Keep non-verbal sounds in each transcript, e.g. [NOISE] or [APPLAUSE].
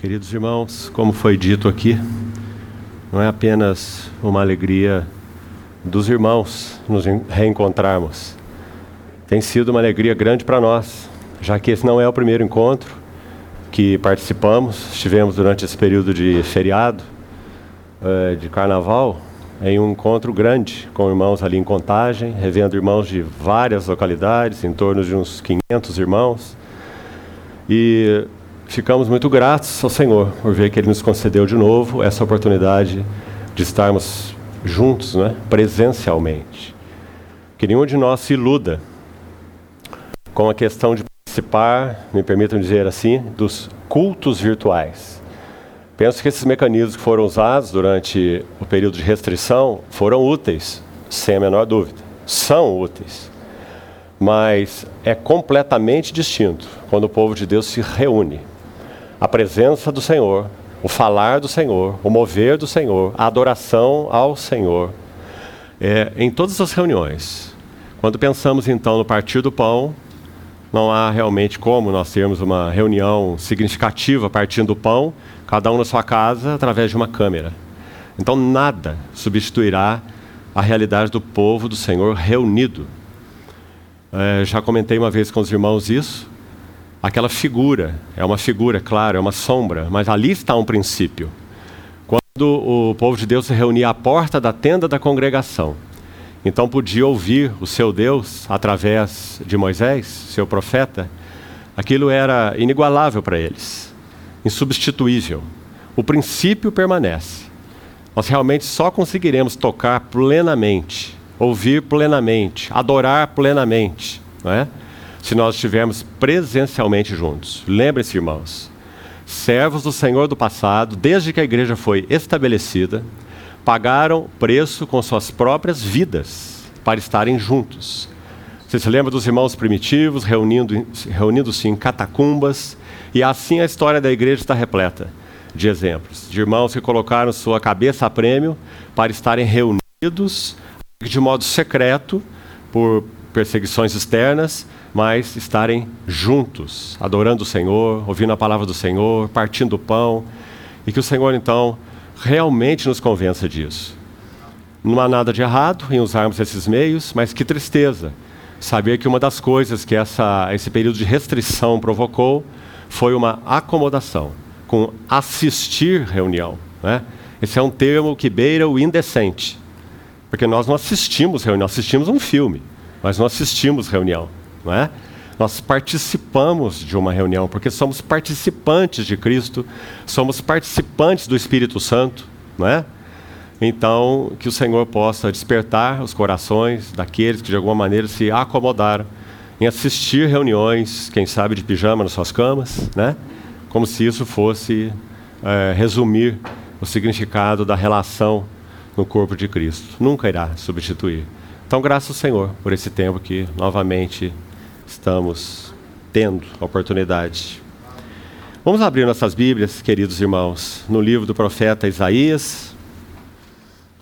Queridos irmãos, como foi dito aqui, não é apenas uma alegria dos irmãos nos reencontrarmos. Tem sido uma alegria grande para nós, já que esse não é o primeiro encontro que participamos. Estivemos durante esse período de feriado, eh, de carnaval, em um encontro grande com irmãos ali em Contagem, revendo irmãos de várias localidades, em torno de uns 500 irmãos. E ficamos muito gratos ao Senhor por ver que Ele nos concedeu de novo essa oportunidade de estarmos juntos, né, presencialmente. Que nenhum de nós se iluda com a questão de participar, me permitam dizer assim, dos cultos virtuais. Penso que esses mecanismos que foram usados durante o período de restrição foram úteis, sem a menor dúvida. São úteis. Mas é completamente distinto quando o povo de Deus se reúne a presença do Senhor, o falar do Senhor, o mover do Senhor, a adoração ao Senhor, é, em todas as reuniões. Quando pensamos então no partir do pão, não há realmente como nós termos uma reunião significativa partindo do pão, cada um na sua casa, através de uma câmera. Então nada substituirá a realidade do povo do Senhor reunido. É, já comentei uma vez com os irmãos isso aquela figura. É uma figura, claro, é uma sombra, mas ali está um princípio. Quando o povo de Deus se reunia à porta da tenda da congregação, então podia ouvir o seu Deus através de Moisés, seu profeta. Aquilo era inigualável para eles, insubstituível. O princípio permanece. Nós realmente só conseguiremos tocar plenamente, ouvir plenamente, adorar plenamente, não é? Se nós estivermos presencialmente juntos. Lembre-se, irmãos, servos do Senhor do passado, desde que a igreja foi estabelecida, pagaram preço com suas próprias vidas para estarem juntos. Você se lembra dos irmãos primitivos reunindo-se reunindo em catacumbas? E assim a história da igreja está repleta de exemplos, de irmãos que colocaram sua cabeça a prêmio para estarem reunidos de modo secreto por perseguições externas, mas estarem juntos, adorando o Senhor, ouvindo a palavra do Senhor, partindo o pão, e que o Senhor então realmente nos convença disso. Não há nada de errado em usarmos esses meios, mas que tristeza saber que uma das coisas que essa, esse período de restrição provocou foi uma acomodação com assistir reunião. Né? Esse é um termo que beira o indecente, porque nós não assistimos reunião, assistimos um filme, mas não assistimos reunião não é? Nós participamos de uma reunião, porque somos participantes de Cristo, somos participantes do Espírito Santo, não é? Então, que o Senhor possa despertar os corações daqueles que de alguma maneira se acomodaram em assistir reuniões, quem sabe de pijama nas suas camas, né? Como se isso fosse é, resumir o significado da relação no corpo de Cristo. Nunca irá substituir. Então, graças ao Senhor por esse tempo que novamente estamos tendo a oportunidade. Vamos abrir nossas Bíblias, queridos irmãos, no livro do profeta Isaías,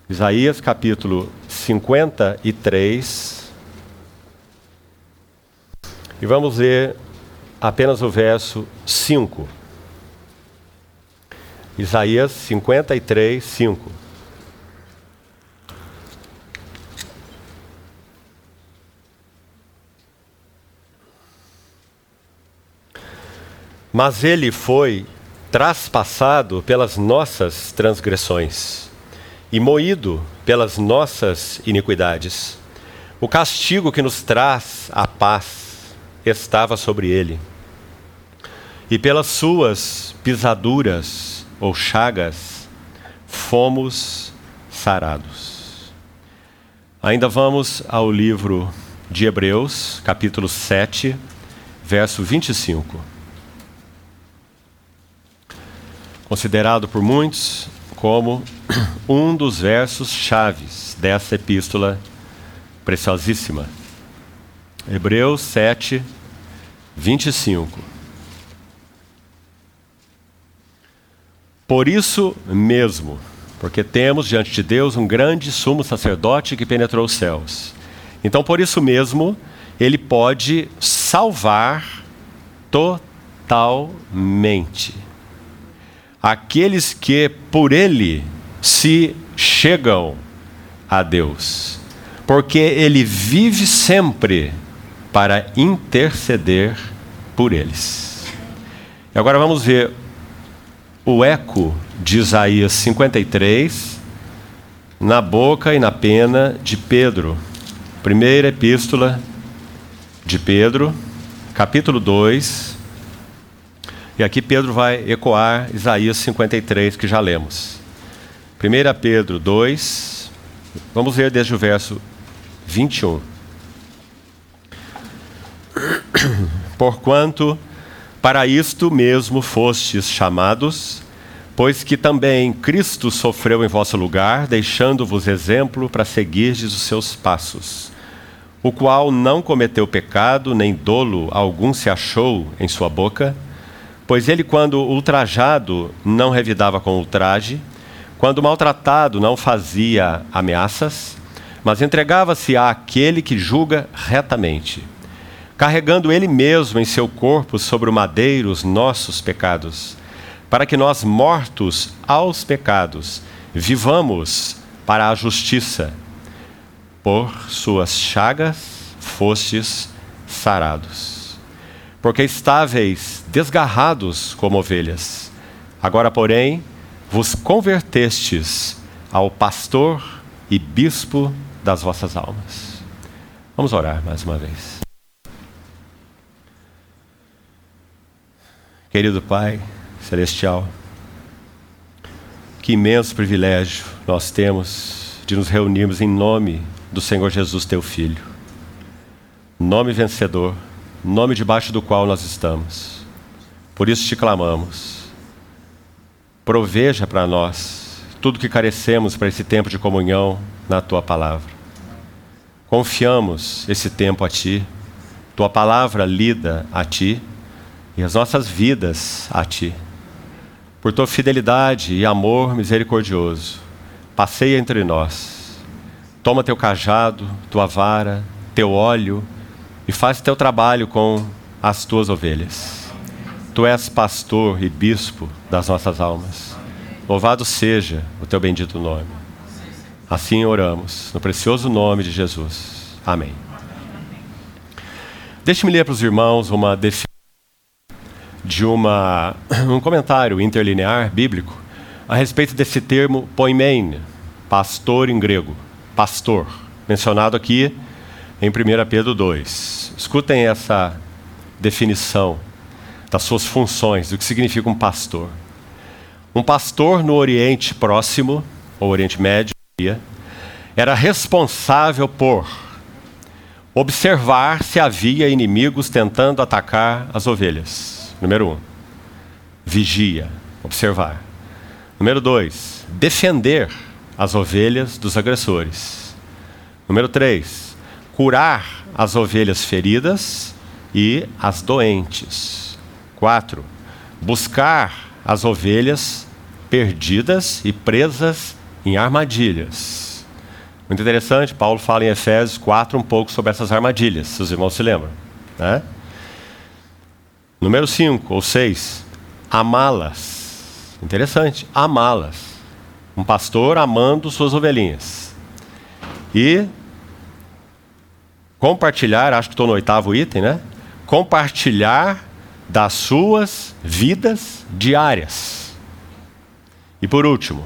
Isaías capítulo 53. E vamos ler apenas o verso 5. Isaías 53, 5. Mas ele foi traspassado pelas nossas transgressões e moído pelas nossas iniquidades. O castigo que nos traz a paz estava sobre ele. E pelas suas pisaduras ou chagas fomos sarados. Ainda vamos ao livro de Hebreus, capítulo 7, verso 25. Considerado por muitos como [CLEARS THROAT] um dos versos chaves dessa epístola preciosíssima. Hebreus 7, 25. Por isso mesmo, porque temos diante de Deus um grande sumo sacerdote que penetrou os céus. Então, por isso mesmo, ele pode salvar totalmente aqueles que por ele se chegam a Deus, porque ele vive sempre para interceder por eles. E agora vamos ver o eco de Isaías 53 na boca e na pena de Pedro. Primeira epístola de Pedro, capítulo 2. E aqui Pedro vai ecoar Isaías 53, que já lemos. 1 Pedro 2, vamos ler desde o verso 21. Porquanto para isto mesmo fostes chamados, pois que também Cristo sofreu em vosso lugar, deixando-vos exemplo para seguirdes os seus passos, o qual não cometeu pecado, nem dolo algum se achou em sua boca, pois ele, quando ultrajado, não revidava com ultraje, quando maltratado, não fazia ameaças, mas entregava-se àquele que julga retamente carregando Ele mesmo em seu corpo sobre o madeiro os nossos pecados, para que nós, mortos aos pecados, vivamos para a justiça. Por suas chagas fostes sarados. Porque estáveis desgarrados como ovelhas, agora, porém, vos convertestes ao pastor e bispo das vossas almas. Vamos orar mais uma vez. Querido Pai Celestial, que imenso privilégio nós temos de nos reunirmos em nome do Senhor Jesus, teu Filho. Nome vencedor, nome debaixo do qual nós estamos. Por isso te clamamos. Proveja para nós tudo que carecemos para esse tempo de comunhão na tua palavra. Confiamos esse tempo a ti, tua palavra lida a ti e as nossas vidas a Ti. Por tua fidelidade e amor misericordioso, passeia entre nós. Toma teu cajado, tua vara, teu óleo e faz teu trabalho com as tuas ovelhas. Tu és pastor e bispo das nossas almas. Louvado seja o teu bendito nome. Assim oramos, no precioso nome de Jesus. Amém. Deixe-me ler para os irmãos uma definição de uma, [COUGHS] um comentário interlinear bíblico a respeito desse termo poimen, pastor em grego, pastor, mencionado aqui em 1 Pedro 2. Escutem essa definição das suas funções, do que significa um pastor. Um pastor no Oriente Próximo, ou Oriente Médio, era responsável por observar se havia inimigos tentando atacar as ovelhas Número um, vigia, observar. Número dois, defender as ovelhas dos agressores. Número três, curar as ovelhas feridas e as doentes. Quatro, buscar as ovelhas perdidas e presas em armadilhas. Muito interessante, Paulo fala em Efésios 4 um pouco sobre essas armadilhas, se os irmãos se lembram. Né? Número 5 ou 6, amá-las. Interessante, amá-las. Um pastor amando suas ovelhinhas. E compartilhar, acho que estou no oitavo item, né? Compartilhar das suas vidas diárias. E por último,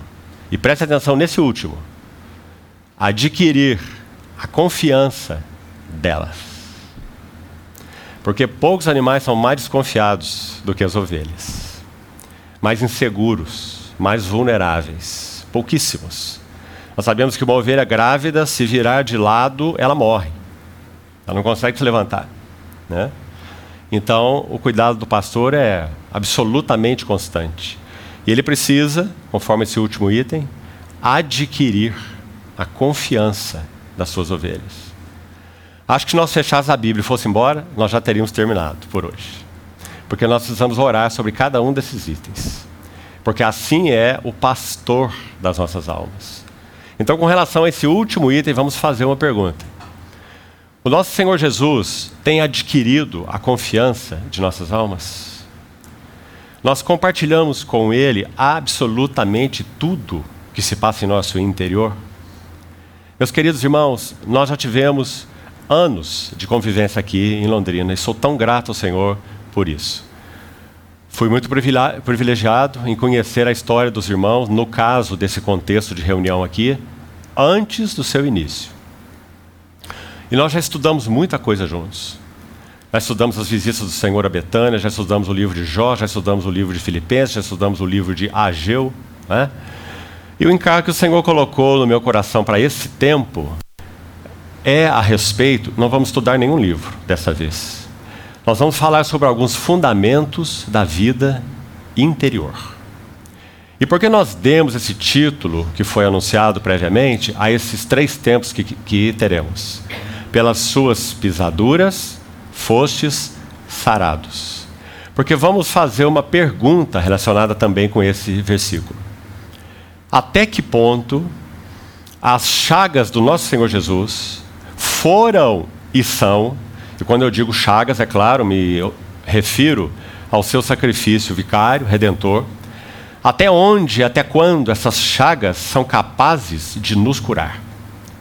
e preste atenção nesse último, adquirir a confiança delas. Porque poucos animais são mais desconfiados do que as ovelhas, mais inseguros, mais vulneráveis. Pouquíssimos. Nós sabemos que uma ovelha grávida, se virar de lado, ela morre. Ela não consegue se levantar. Né? Então, o cuidado do pastor é absolutamente constante. E ele precisa, conforme esse último item, adquirir a confiança das suas ovelhas. Acho que se nós fechássemos a Bíblia e fosse embora, nós já teríamos terminado por hoje. Porque nós precisamos orar sobre cada um desses itens. Porque assim é o pastor das nossas almas. Então, com relação a esse último item, vamos fazer uma pergunta. O nosso Senhor Jesus tem adquirido a confiança de nossas almas? nós compartilhamos com Ele absolutamente tudo que se passa em nosso interior. Meus queridos irmãos, nós já tivemos anos de convivência aqui em Londrina e sou tão grato ao Senhor por isso. Fui muito privilegiado em conhecer a história dos irmãos, no caso desse contexto de reunião aqui, antes do seu início. E nós já estudamos muita coisa juntos. Já estudamos as visitas do Senhor a Betânia, já estudamos o livro de Jó, já estudamos o livro de Filipenses, já estudamos o livro de Ageu. Né? E o encargo que o Senhor colocou no meu coração para esse tempo é a respeito, não vamos estudar nenhum livro dessa vez nós vamos falar sobre alguns fundamentos da vida interior. E por que nós demos esse título que foi anunciado previamente a esses três tempos que, que teremos? Pelas suas pisaduras fostes sarados. Porque vamos fazer uma pergunta relacionada também com esse versículo. Até que ponto as chagas do nosso Senhor Jesus foram e são e quando eu digo chagas, é claro, me refiro ao seu sacrifício vicário, redentor. Até onde, até quando essas chagas são capazes de nos curar?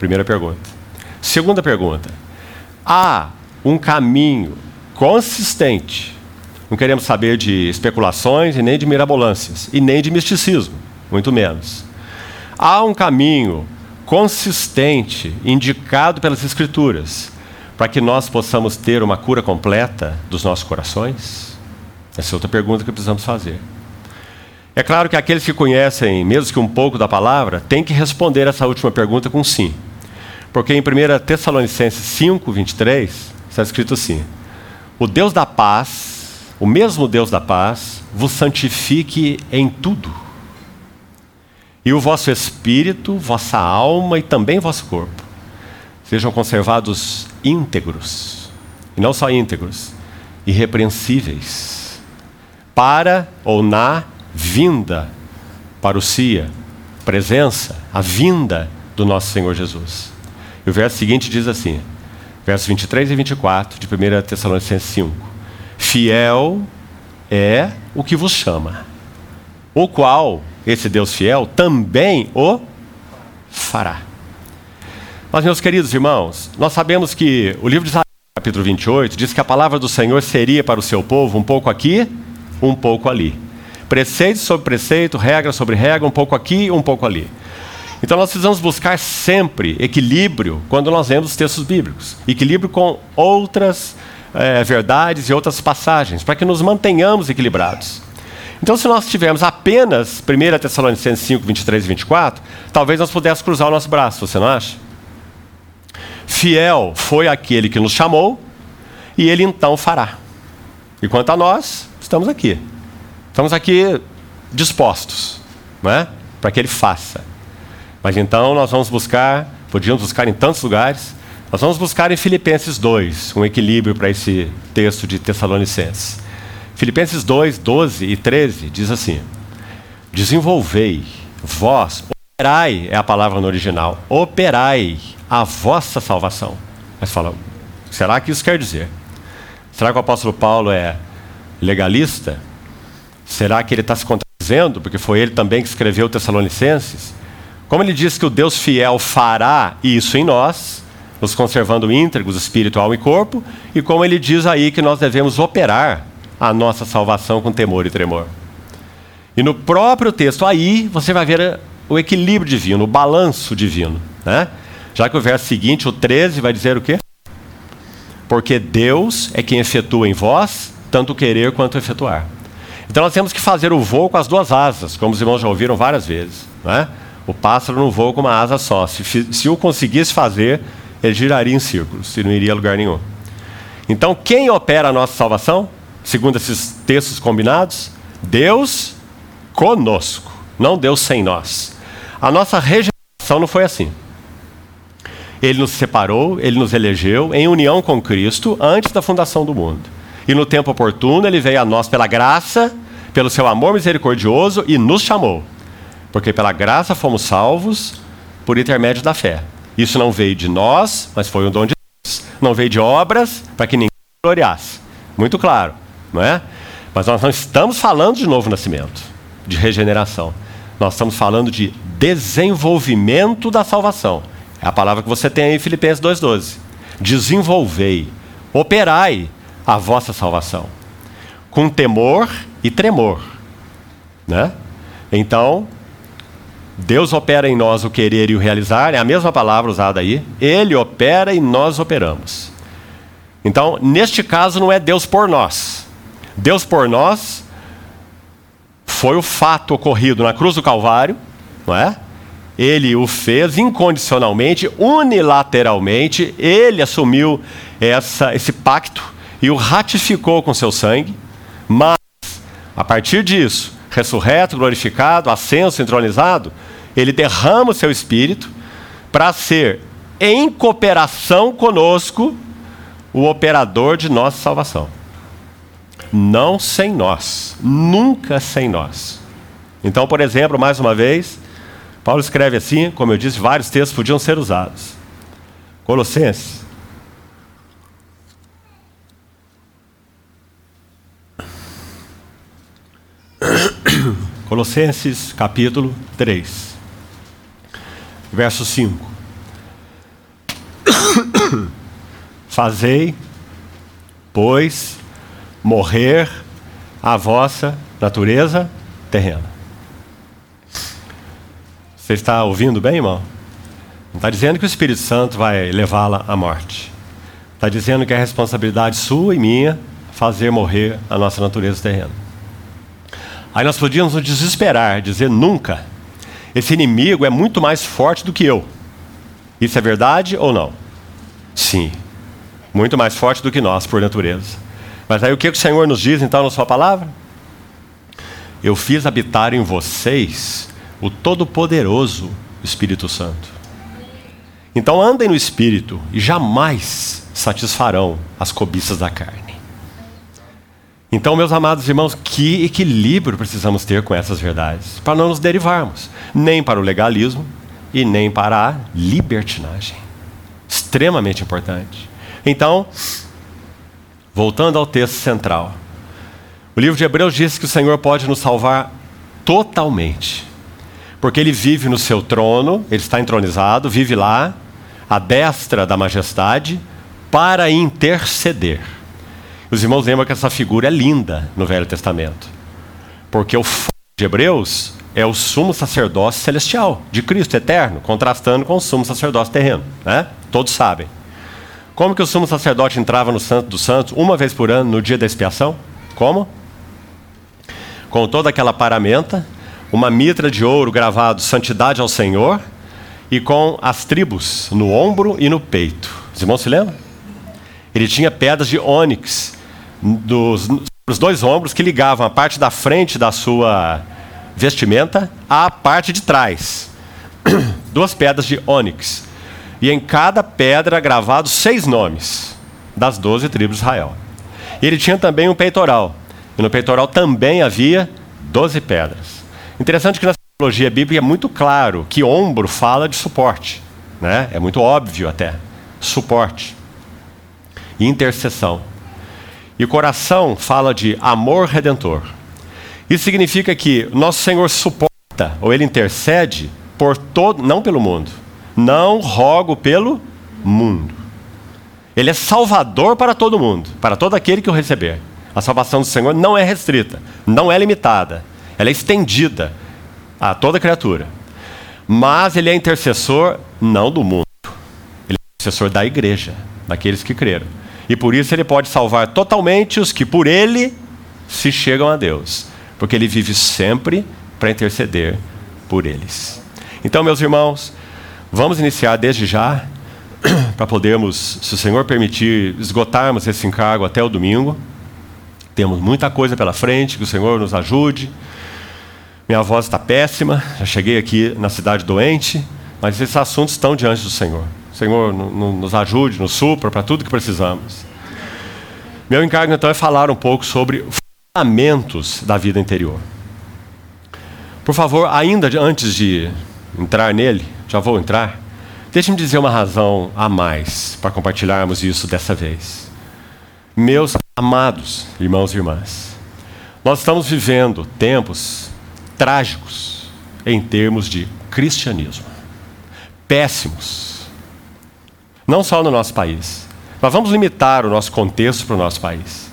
Primeira pergunta. Segunda pergunta. Há um caminho consistente. Não queremos saber de especulações e nem de mirabolâncias, e nem de misticismo, muito menos. Há um caminho consistente indicado pelas Escrituras para que nós possamos ter uma cura completa dos nossos corações? Essa é outra pergunta que precisamos fazer. É claro que aqueles que conhecem, mesmo que um pouco da palavra, têm que responder essa última pergunta com sim. Porque em 1 Tessalonicenses 5, 23, está escrito assim: O Deus da paz, o mesmo Deus da paz, vos santifique em tudo. E o vosso espírito, vossa alma e também vosso corpo sejam conservados íntegros, e não só íntegros, irrepreensíveis, para ou na vinda, parousia, presença, a vinda do nosso Senhor Jesus. E o verso seguinte diz assim, versos 23 e 24 de 1 Tessalonicenses 5: Fiel é o que vos chama, o qual, esse Deus fiel, também o fará. Mas, meus queridos irmãos, nós sabemos que o livro de Isaías, capítulo 28, diz que a palavra do Senhor seria para o seu povo um pouco aqui, um pouco ali. Preceito sobre preceito, regra sobre regra, um pouco aqui, um pouco ali. Então nós precisamos buscar sempre equilíbrio quando nós lemos os textos bíblicos equilíbrio com outras é, verdades e outras passagens, para que nos mantenhamos equilibrados. Então, se nós tivermos apenas 1 Tessalonicenses 5, 23 e 24, talvez nós pudéssemos cruzar o nosso braço, você não acha? Fiel foi aquele que nos chamou, e ele então fará. E quanto a nós, estamos aqui. Estamos aqui dispostos, não é? Para que ele faça. Mas então nós vamos buscar, podíamos buscar em tantos lugares, nós vamos buscar em Filipenses 2, um equilíbrio para esse texto de Tessalonicenses. Filipenses 2, 12 e 13 diz assim: Desenvolvei, vós, operai é a palavra no original, operai a vossa salvação. Mas fala, será que isso quer dizer? Será que o apóstolo Paulo é legalista? Será que ele está se contradizendo, porque foi ele também que escreveu Tessalonicenses? Como ele diz que o Deus fiel fará isso em nós, nos conservando íntegros, espiritual e corpo, e como ele diz aí que nós devemos operar a nossa salvação com temor e tremor. E no próprio texto aí você vai ver o equilíbrio divino, o balanço divino, né? Já que o verso seguinte, o 13, vai dizer o quê? Porque Deus é quem efetua em vós tanto querer quanto efetuar. Então nós temos que fazer o voo com as duas asas, como os irmãos já ouviram várias vezes. Né? O pássaro não voa com uma asa só. Se, se o conseguisse fazer, ele giraria em círculos e não iria a lugar nenhum. Então, quem opera a nossa salvação, segundo esses textos combinados? Deus conosco, não Deus sem nós. A nossa regeneração não foi assim. Ele nos separou, ele nos elegeu em união com Cristo antes da fundação do mundo. E no tempo oportuno ele veio a nós pela graça, pelo seu amor misericordioso e nos chamou. Porque pela graça fomos salvos por intermédio da fé. Isso não veio de nós, mas foi um dom de Deus. Não veio de obras para que ninguém gloriasse. Muito claro, não é? Mas nós não estamos falando de novo nascimento, de regeneração. Nós estamos falando de desenvolvimento da salvação. É a palavra que você tem aí em Filipenses 2,12. Desenvolvei, operai a vossa salvação, com temor e tremor. Né? Então, Deus opera em nós o querer e o realizar, é a mesma palavra usada aí. Ele opera e nós operamos. Então, neste caso, não é Deus por nós. Deus por nós foi o fato ocorrido na cruz do Calvário, não é? Ele o fez incondicionalmente, unilateralmente, ele assumiu essa, esse pacto e o ratificou com seu sangue, mas, a partir disso, ressurreto, glorificado, ascenso, entronizado, ele derrama o seu espírito para ser, em cooperação conosco, o operador de nossa salvação. Não sem nós, nunca sem nós. Então, por exemplo, mais uma vez, Paulo escreve assim, como eu disse, vários textos podiam ser usados. Colossenses. Colossenses capítulo 3, verso 5. [COUGHS] Fazei, pois, morrer a vossa natureza terrena. Você está ouvindo bem, irmão? Não está dizendo que o Espírito Santo vai levá-la à morte. Está dizendo que é responsabilidade sua e minha fazer morrer a nossa natureza terrena. Aí nós podíamos nos desesperar, dizer nunca. Esse inimigo é muito mais forte do que eu. Isso é verdade ou não? Sim. Muito mais forte do que nós, por natureza. Mas aí o que o Senhor nos diz então na Sua palavra? Eu fiz habitar em vocês o Todo-Poderoso Espírito Santo. Então andem no Espírito e jamais satisfarão as cobiças da carne. Então, meus amados irmãos, que equilíbrio precisamos ter com essas verdades, para não nos derivarmos, nem para o legalismo e nem para a libertinagem. Extremamente importante. Então, voltando ao texto central, o livro de Hebreus diz que o Senhor pode nos salvar totalmente porque ele vive no seu trono, ele está entronizado, vive lá, à destra da majestade, para interceder. Os irmãos lembram que essa figura é linda no Velho Testamento, porque o foco de Hebreus é o sumo sacerdócio celestial, de Cristo eterno, contrastando com o sumo sacerdócio terreno. Né? Todos sabem. Como que o sumo sacerdote entrava no Santo dos Santos uma vez por ano, no dia da expiação? Como? Com toda aquela paramenta, uma mitra de ouro gravado Santidade ao Senhor e com as tribos no ombro e no peito. Os irmãos se lembram? Ele tinha pedras de ônix dos, dois ombros que ligavam a parte da frente da sua vestimenta à parte de trás. [CLEARS THROAT] Duas pedras de ônix. E em cada pedra gravados seis nomes das doze tribos de Israel. E ele tinha também um peitoral. E no peitoral também havia doze pedras. Interessante que na teologia bíblica é muito claro que ombro fala de suporte, né? É muito óbvio até. Suporte. Intercessão. E coração fala de amor redentor. Isso significa que nosso Senhor suporta ou ele intercede por todo, não pelo mundo. Não rogo pelo mundo. Ele é salvador para todo mundo, para todo aquele que o receber. A salvação do Senhor não é restrita, não é limitada ela é estendida a toda criatura. Mas ele é intercessor não do mundo, ele é intercessor da igreja, daqueles que creram. E por isso ele pode salvar totalmente os que por ele se chegam a Deus, porque ele vive sempre para interceder por eles. Então, meus irmãos, vamos iniciar desde já, [CLEARS THROAT] para podermos, se o Senhor permitir, esgotarmos esse encargo até o domingo. Temos muita coisa pela frente, que o Senhor nos ajude. Minha voz está péssima, já cheguei aqui na cidade doente, mas esses assuntos estão diante do Senhor. Senhor nos ajude, nos supra para tudo que precisamos. Meu encargo então é falar um pouco sobre fundamentos da vida interior. Por favor, ainda antes de entrar nele, já vou entrar, deixe-me dizer uma razão a mais para compartilharmos isso dessa vez. Meus amados irmãos e irmãs, Nós estamos vivendo tempos trágicos em termos de cristianismo. Péssimos. Não só no nosso país. Mas vamos limitar o nosso contexto para o nosso país.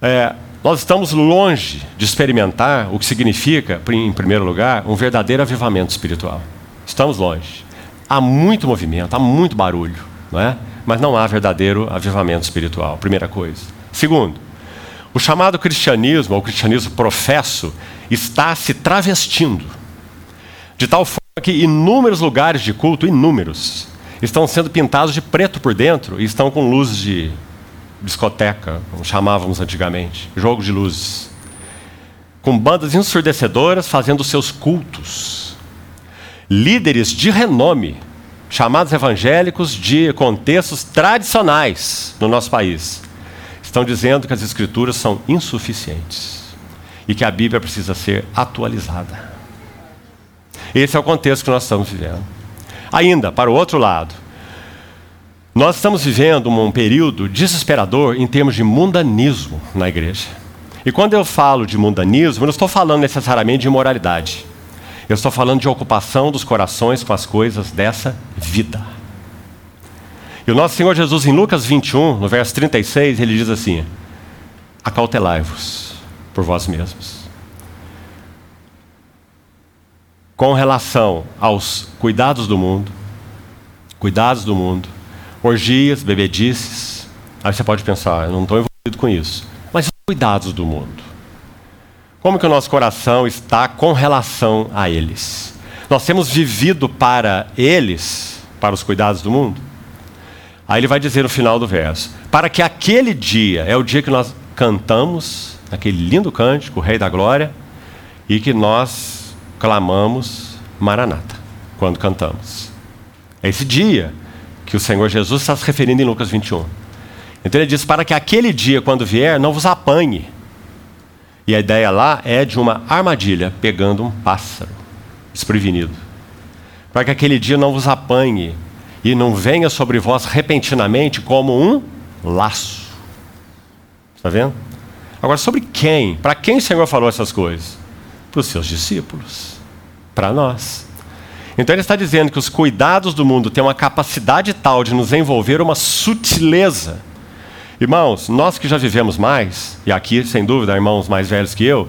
É, nós estamos longe de experimentar o que significa, em primeiro lugar, um verdadeiro avivamento espiritual. Estamos longe. Há muito movimento, há muito barulho, não é? mas não há verdadeiro avivamento espiritual, primeira coisa. Segundo, o chamado cristianismo, ou cristianismo professo, está se travestindo. De tal forma que inúmeros lugares de culto, inúmeros, estão sendo pintados de preto por dentro e estão com luzes de discoteca, como chamávamos antigamente, jogo de luzes. Com bandas ensurdecedoras fazendo seus cultos. Líderes de renome, chamados evangélicos de contextos tradicionais no nosso país, estão dizendo que as escrituras são insuficientes e que a Bíblia precisa ser atualizada. Esse é o contexto que nós estamos vivendo. Ainda, para o outro lado, nós estamos vivendo um período desesperador em termos de mundanismo na igreja. E quando eu falo de mundanismo, eu não estou falando necessariamente de imoralidade. Eu estou falando de ocupação dos corações com as coisas dessa vida. E o nosso Senhor Jesus, em Lucas 21, no verso 36, ele diz assim: Acautelai-vos por vós mesmos. Com relação aos cuidados do mundo, cuidados do mundo, orgias, bebedices. Aí você pode pensar, eu não estou envolvido com isso. Mas os cuidados do mundo. Como que o nosso coração está com relação a eles? Nós temos vivido para eles, para os cuidados do mundo? Aí ele vai dizer no final do verso: Para que aquele dia, é o dia que nós cantamos, aquele lindo cântico, o Rei da Glória, e que nós clamamos Maranata, quando cantamos. É esse dia que o Senhor Jesus está se referindo em Lucas 21. Então ele diz: Para que aquele dia, quando vier, não vos apanhe e a ideia lá é de uma armadilha pegando um pássaro desprevenido. Para que aquele dia não vos apanhe e não venha sobre vós repentinamente como um laço. Está vendo? Agora, sobre quem? Para quem o Senhor falou essas coisas? Para os seus discípulos. Para nós. Então ele está dizendo que os cuidados do mundo têm uma capacidade tal de nos envolver uma sutileza Irmãos, nós que já vivemos mais, e aqui, sem dúvida, irmãos mais velhos que eu,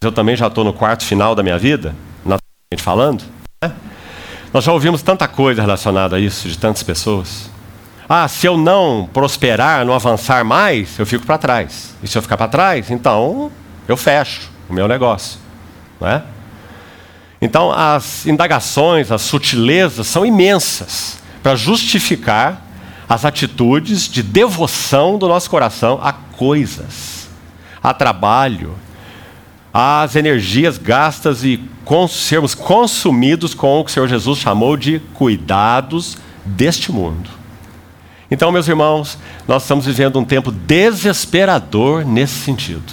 eu também já estou no quarto final da minha vida, naturalmente falando, né? nós já ouvimos tanta coisa relacionada a isso de tantas pessoas. Ah, se eu não prosperar, não avançar mais, eu fico para trás. E se eu ficar para trás, então eu fecho o meu negócio. É? Então, as indagações, as sutilezas são imensas para justificar as atitudes de devoção do nosso coração a coisas, a trabalho, às energias gastas e sermos consumidos com o que o Senhor Jesus chamou de cuidados deste mundo. Então, meus irmãos, nós estamos vivendo um tempo desesperador nesse sentido.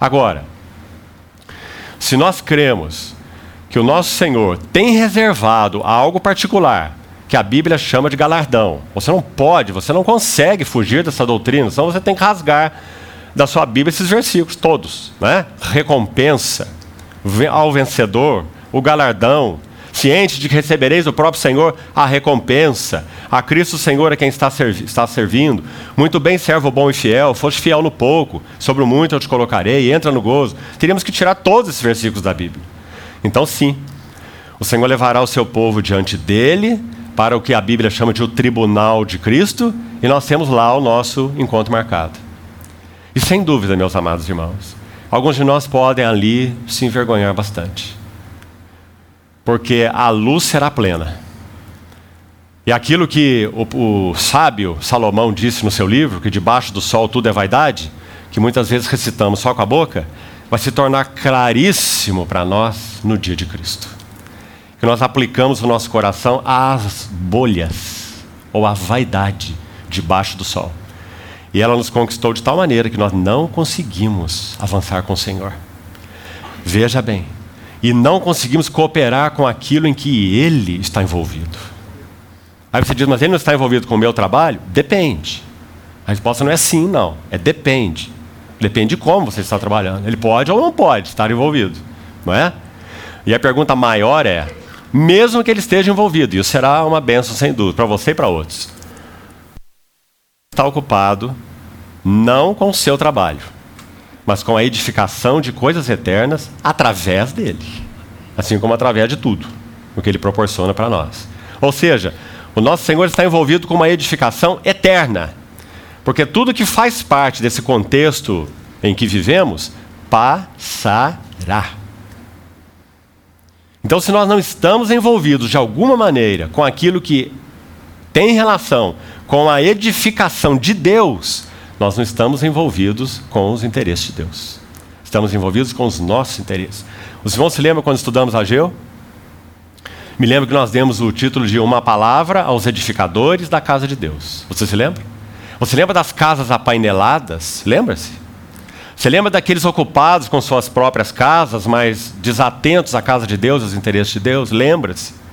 Agora, se nós cremos que o nosso Senhor tem reservado algo particular que a Bíblia chama de galardão. Você não pode, você não consegue fugir dessa doutrina, senão você tem que rasgar da sua Bíblia esses versículos todos. Né? Recompensa ao vencedor, o galardão, ciente de que recebereis do próprio Senhor a recompensa. A Cristo Senhor é quem está, servi está servindo. Muito bem, servo bom e fiel, foste fiel no pouco, sobre o muito eu te colocarei, entra no gozo. Teríamos que tirar todos esses versículos da Bíblia. Então, sim, o Senhor levará o seu povo diante dele para o que a Bíblia chama de o tribunal de Cristo, e nós temos lá o nosso encontro marcado. E sem dúvida, meus amados irmãos, alguns de nós podem ali se envergonhar bastante. Porque a luz será plena. E aquilo que o, o sábio Salomão disse no seu livro, que debaixo do sol tudo é vaidade, que muitas vezes recitamos só com a boca, vai se tornar claríssimo para nós no dia de Cristo que nós aplicamos o nosso coração às bolhas ou à vaidade debaixo do sol. E ela nos conquistou de tal maneira que nós não conseguimos avançar com o Senhor. Veja bem, e não conseguimos cooperar com aquilo em que Ele está envolvido. Aí você diz, mas Ele não está envolvido com o meu trabalho? Depende. A resposta não é sim, não. É depende. Depende de como você está trabalhando. Ele pode ou não pode estar envolvido, não é? E a pergunta maior é: mesmo que ele esteja envolvido, isso será uma benção sem dúvida para você e para outros, está ocupado não com o seu trabalho, mas com a edificação de coisas eternas através dele, assim como através de tudo o que ele proporciona para nós. Ou seja, o nosso Senhor está envolvido com uma edificação eterna, porque tudo que faz parte desse contexto em que vivemos passará. Então, se nós não estamos envolvidos de alguma maneira com aquilo que tem relação com a edificação de Deus, nós não estamos envolvidos com os interesses de Deus. Estamos envolvidos com os nossos interesses. Os irmãos se lembram quando estudamos Ageu? Me lembro que nós demos o título de Uma Palavra aos Edificadores da Casa de Deus. Você se lembra? Você lembra das casas apaineladas? Lembra-se? Você lembra daqueles ocupados com suas próprias casas, mas desatentos à casa de Deus, aos interesses de Deus? Lembra-se.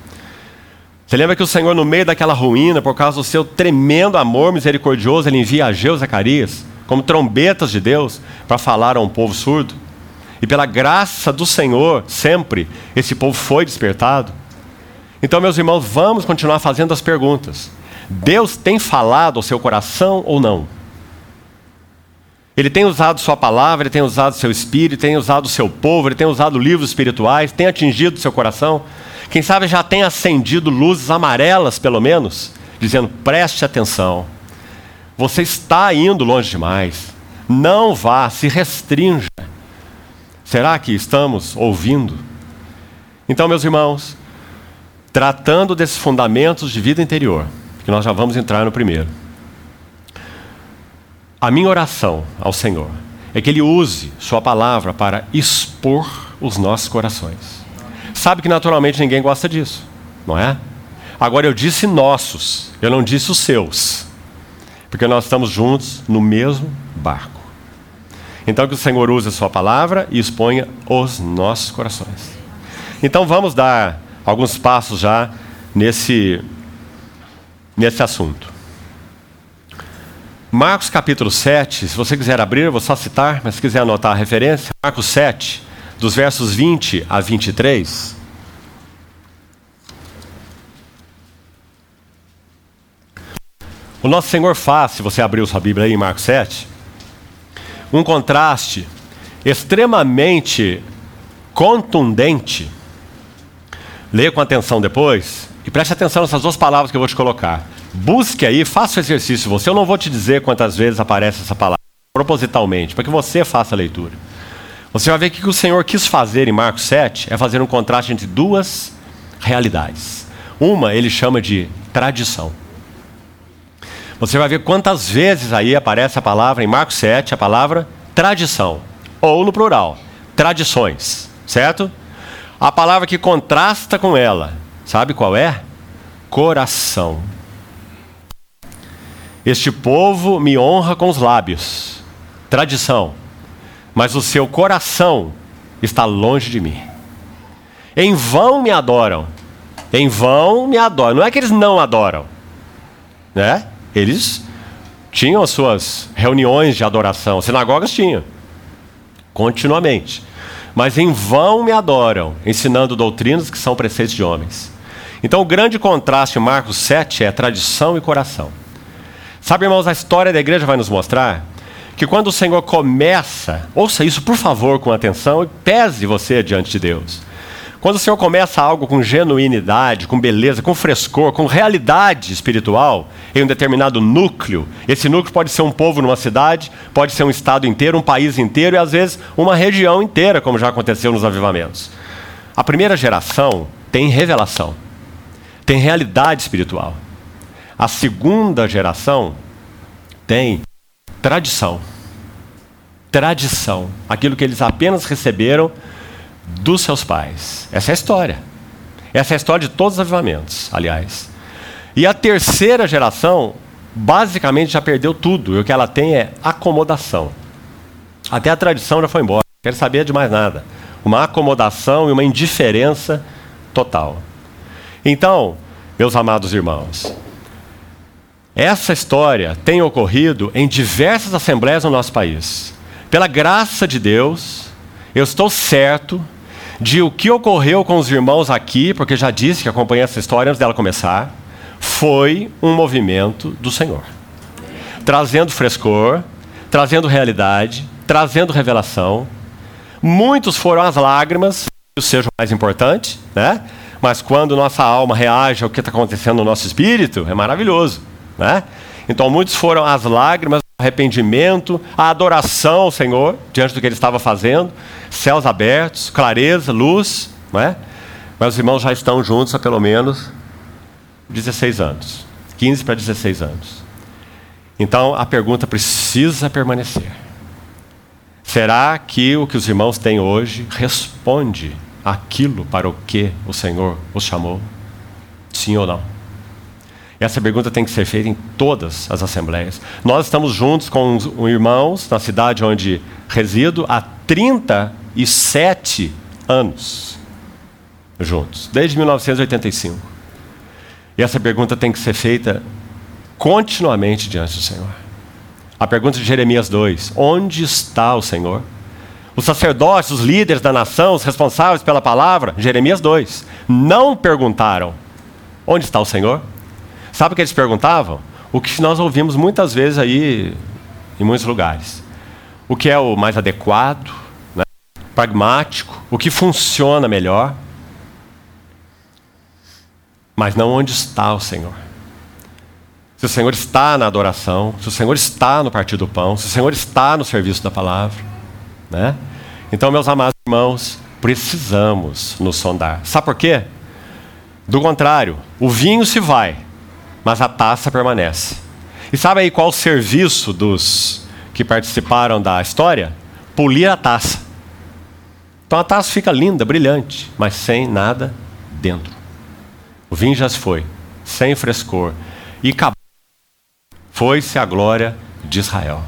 Você lembra que o Senhor, no meio daquela ruína, por causa do seu tremendo amor misericordioso, ele envia Ageu e Zacarias como trombetas de Deus para falar a um povo surdo? E pela graça do Senhor, sempre, esse povo foi despertado. Então, meus irmãos, vamos continuar fazendo as perguntas. Deus tem falado ao seu coração ou não? Ele tem usado Sua palavra, Ele tem usado Seu Espírito, tem usado seu povo, Ele tem usado livros espirituais, tem atingido seu coração. Quem sabe já tem acendido luzes amarelas, pelo menos, dizendo: preste atenção. Você está indo longe demais. Não vá, se restrinja. Será que estamos ouvindo? Então, meus irmãos, tratando desses fundamentos de vida interior, que nós já vamos entrar no primeiro. A minha oração ao Senhor é que Ele use Sua palavra para expor os nossos corações. Sabe que naturalmente ninguém gosta disso, não é? Agora eu disse nossos, eu não disse os seus, porque nós estamos juntos no mesmo barco. Então que o Senhor use a Sua palavra e exponha os nossos corações. Então vamos dar alguns passos já nesse, nesse assunto. Marcos capítulo 7, se você quiser abrir, eu vou só citar, mas se quiser anotar a referência, Marcos 7, dos versos 20 a 23. O nosso Senhor faz, se você abriu sua Bíblia aí em Marcos 7, um contraste extremamente contundente. Leia com atenção depois e preste atenção nessas duas palavras que eu vou te colocar. Busque aí, faça o exercício você. Eu não vou te dizer quantas vezes aparece essa palavra, propositalmente, para que você faça a leitura. Você vai ver que o que o Senhor quis fazer em Marcos 7 é fazer um contraste entre duas realidades. Uma ele chama de tradição. Você vai ver quantas vezes aí aparece a palavra em Marcos 7, a palavra tradição, ou no plural, tradições, certo? A palavra que contrasta com ela, sabe qual é? Coração. Este povo me honra com os lábios, tradição, mas o seu coração está longe de mim. Em vão me adoram, em vão me adoram. Não é que eles não adoram, né? Eles tinham as suas reuniões de adoração, sinagogas tinham, continuamente. Mas em vão me adoram, ensinando doutrinas que são preceitos de homens. Então o grande contraste em Marcos 7 é tradição e coração. Sabe, irmãos, a história da igreja vai nos mostrar que quando o Senhor começa, ouça isso por favor com atenção e pese você diante de Deus. Quando o Senhor começa algo com genuinidade, com beleza, com frescor, com realidade espiritual em um determinado núcleo, esse núcleo pode ser um povo numa cidade, pode ser um estado inteiro, um país inteiro e às vezes uma região inteira, como já aconteceu nos avivamentos. A primeira geração tem revelação, tem realidade espiritual. A segunda geração tem tradição. Tradição. Aquilo que eles apenas receberam dos seus pais. Essa é a história. Essa é a história de todos os avivamentos, aliás. E a terceira geração, basicamente, já perdeu tudo. E o que ela tem é acomodação. Até a tradição já foi embora. Não quero saber de mais nada. Uma acomodação e uma indiferença total. Então, meus amados irmãos, essa história tem ocorrido em diversas assembleias no nosso país. pela graça de Deus, eu estou certo de o que ocorreu com os irmãos aqui, porque já disse que acompanhei essa história antes dela começar, foi um movimento do Senhor. Trazendo frescor, trazendo realidade, trazendo revelação. Muitos foram as lágrimas, isso seja o mais importante, né? Mas quando nossa alma reage ao que está acontecendo no nosso espírito, é maravilhoso, né? Então muitos foram as lágrimas, o arrependimento, a adoração ao Senhor diante do que ele estava fazendo, céus abertos, clareza, luz, né? Mas os irmãos já estão juntos há pelo menos 16 anos, 15 para 16 anos. Então a pergunta precisa permanecer. Será que o que os irmãos têm hoje responde aquilo para o que o Senhor os chamou? Sim ou não? Essa pergunta tem que ser feita em todas as assembleias. Nós estamos juntos com os irmãos na cidade onde resido há 37 anos. Juntos, desde 1985. E essa pergunta tem que ser feita continuamente diante do Senhor. A pergunta de Jeremias 2: Onde está o Senhor? Os sacerdotes, os líderes da nação, os responsáveis pela palavra, Jeremias 2, não perguntaram: Onde está o Senhor? Sabe o que eles perguntavam? O que nós ouvimos muitas vezes aí, em muitos lugares. O que é o mais adequado, né? pragmático, o que funciona melhor. Mas não onde está o Senhor se o Senhor está na adoração, se o Senhor está no partir do pão, se o Senhor está no serviço da palavra. Né? Então, meus amados irmãos, precisamos nos sondar. Sabe por quê? Do contrário, o vinho se vai, mas a taça permanece. E sabe aí qual o serviço dos que participaram da história? Polir a taça. Então a taça fica linda, brilhante, mas sem nada dentro. O vinho já se foi, sem frescor. E acabou foi-se a glória de Israel.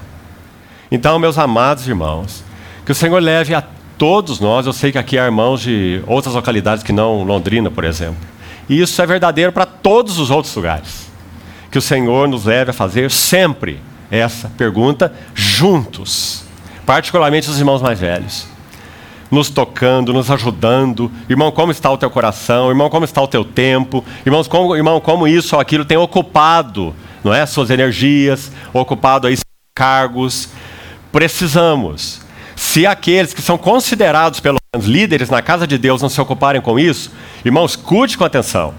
Então, meus amados irmãos, que o Senhor leve a todos nós, eu sei que aqui há irmãos de outras localidades que não Londrina, por exemplo, e isso é verdadeiro para todos os outros lugares. Que o Senhor nos leve a fazer sempre essa pergunta juntos, particularmente os irmãos mais velhos nos tocando, nos ajudando. Irmão, como está o teu coração? Irmão, como está o teu tempo? Irmãos, como, irmão, como isso ou aquilo tem ocupado não é? Suas energias, ocupado aí cargos. Precisamos. Se aqueles que são considerados pelo menos líderes na casa de Deus não se ocuparem com isso, irmãos, escute com atenção.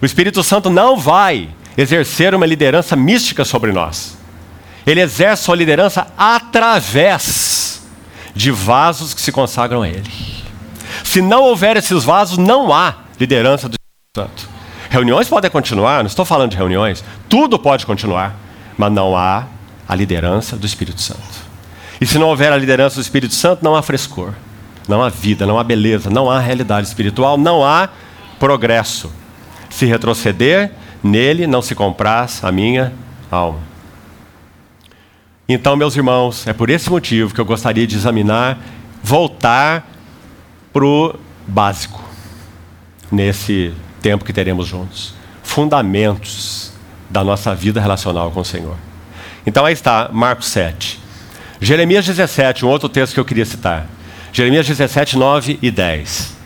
O Espírito Santo não vai exercer uma liderança mística sobre nós. Ele exerce sua liderança através de vasos que se consagram a Ele. Se não houver esses vasos, não há liderança do Espírito Santo. Reuniões podem continuar, não estou falando de reuniões, tudo pode continuar, mas não há a liderança do Espírito Santo. E se não houver a liderança do Espírito Santo, não há frescor, não há vida, não há beleza, não há realidade espiritual, não há progresso. Se retroceder, nele não se compraz a minha alma. Então, meus irmãos, é por esse motivo que eu gostaria de examinar, voltar para o básico nesse tempo que teremos juntos. Fundamentos da nossa vida relacional com o Senhor. Então aí está, Marcos 7. Jeremias 17, um outro texto que eu queria citar. Jeremias 17, 9 e 10.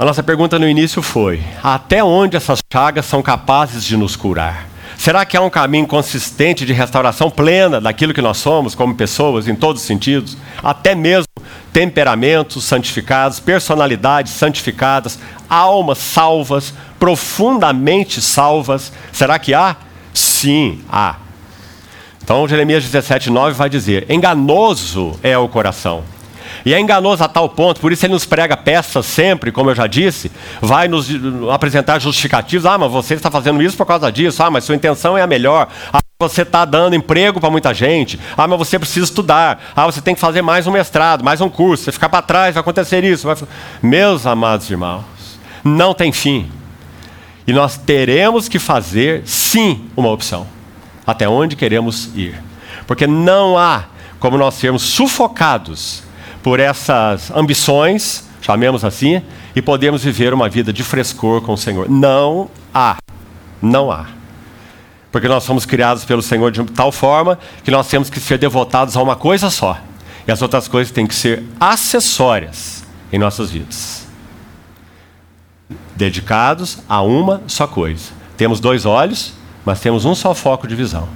A nossa pergunta no início foi: até onde essas chagas são capazes de nos curar? Será que há um caminho consistente de restauração plena daquilo que nós somos como pessoas, em todos os sentidos? Até mesmo temperamentos santificados, personalidades santificadas, almas salvas, profundamente salvas. Será que há? Sim, há. Então, Jeremias 17, 9 vai dizer: enganoso é o coração. E é enganoso a tal ponto, por isso ele nos prega peças sempre, como eu já disse, vai nos apresentar justificativos. Ah, mas você está fazendo isso por causa disso. Ah, mas sua intenção é a melhor. Ah, você está dando emprego para muita gente. Ah, mas você precisa estudar. Ah, você tem que fazer mais um mestrado, mais um curso. Você ficar para trás, vai acontecer isso. Vai... Meus amados irmãos, não tem fim. E nós teremos que fazer, sim, uma opção. Até onde queremos ir. Porque não há como nós sermos sufocados por essas ambições, chamemos assim, e podemos viver uma vida de frescor com o Senhor. Não há. Não há. Porque nós somos criados pelo Senhor de tal forma que nós temos que ser devotados a uma coisa só. E as outras coisas têm que ser acessórias em nossas vidas. Dedicados a uma só coisa. Temos dois olhos, mas temos um só foco de visão.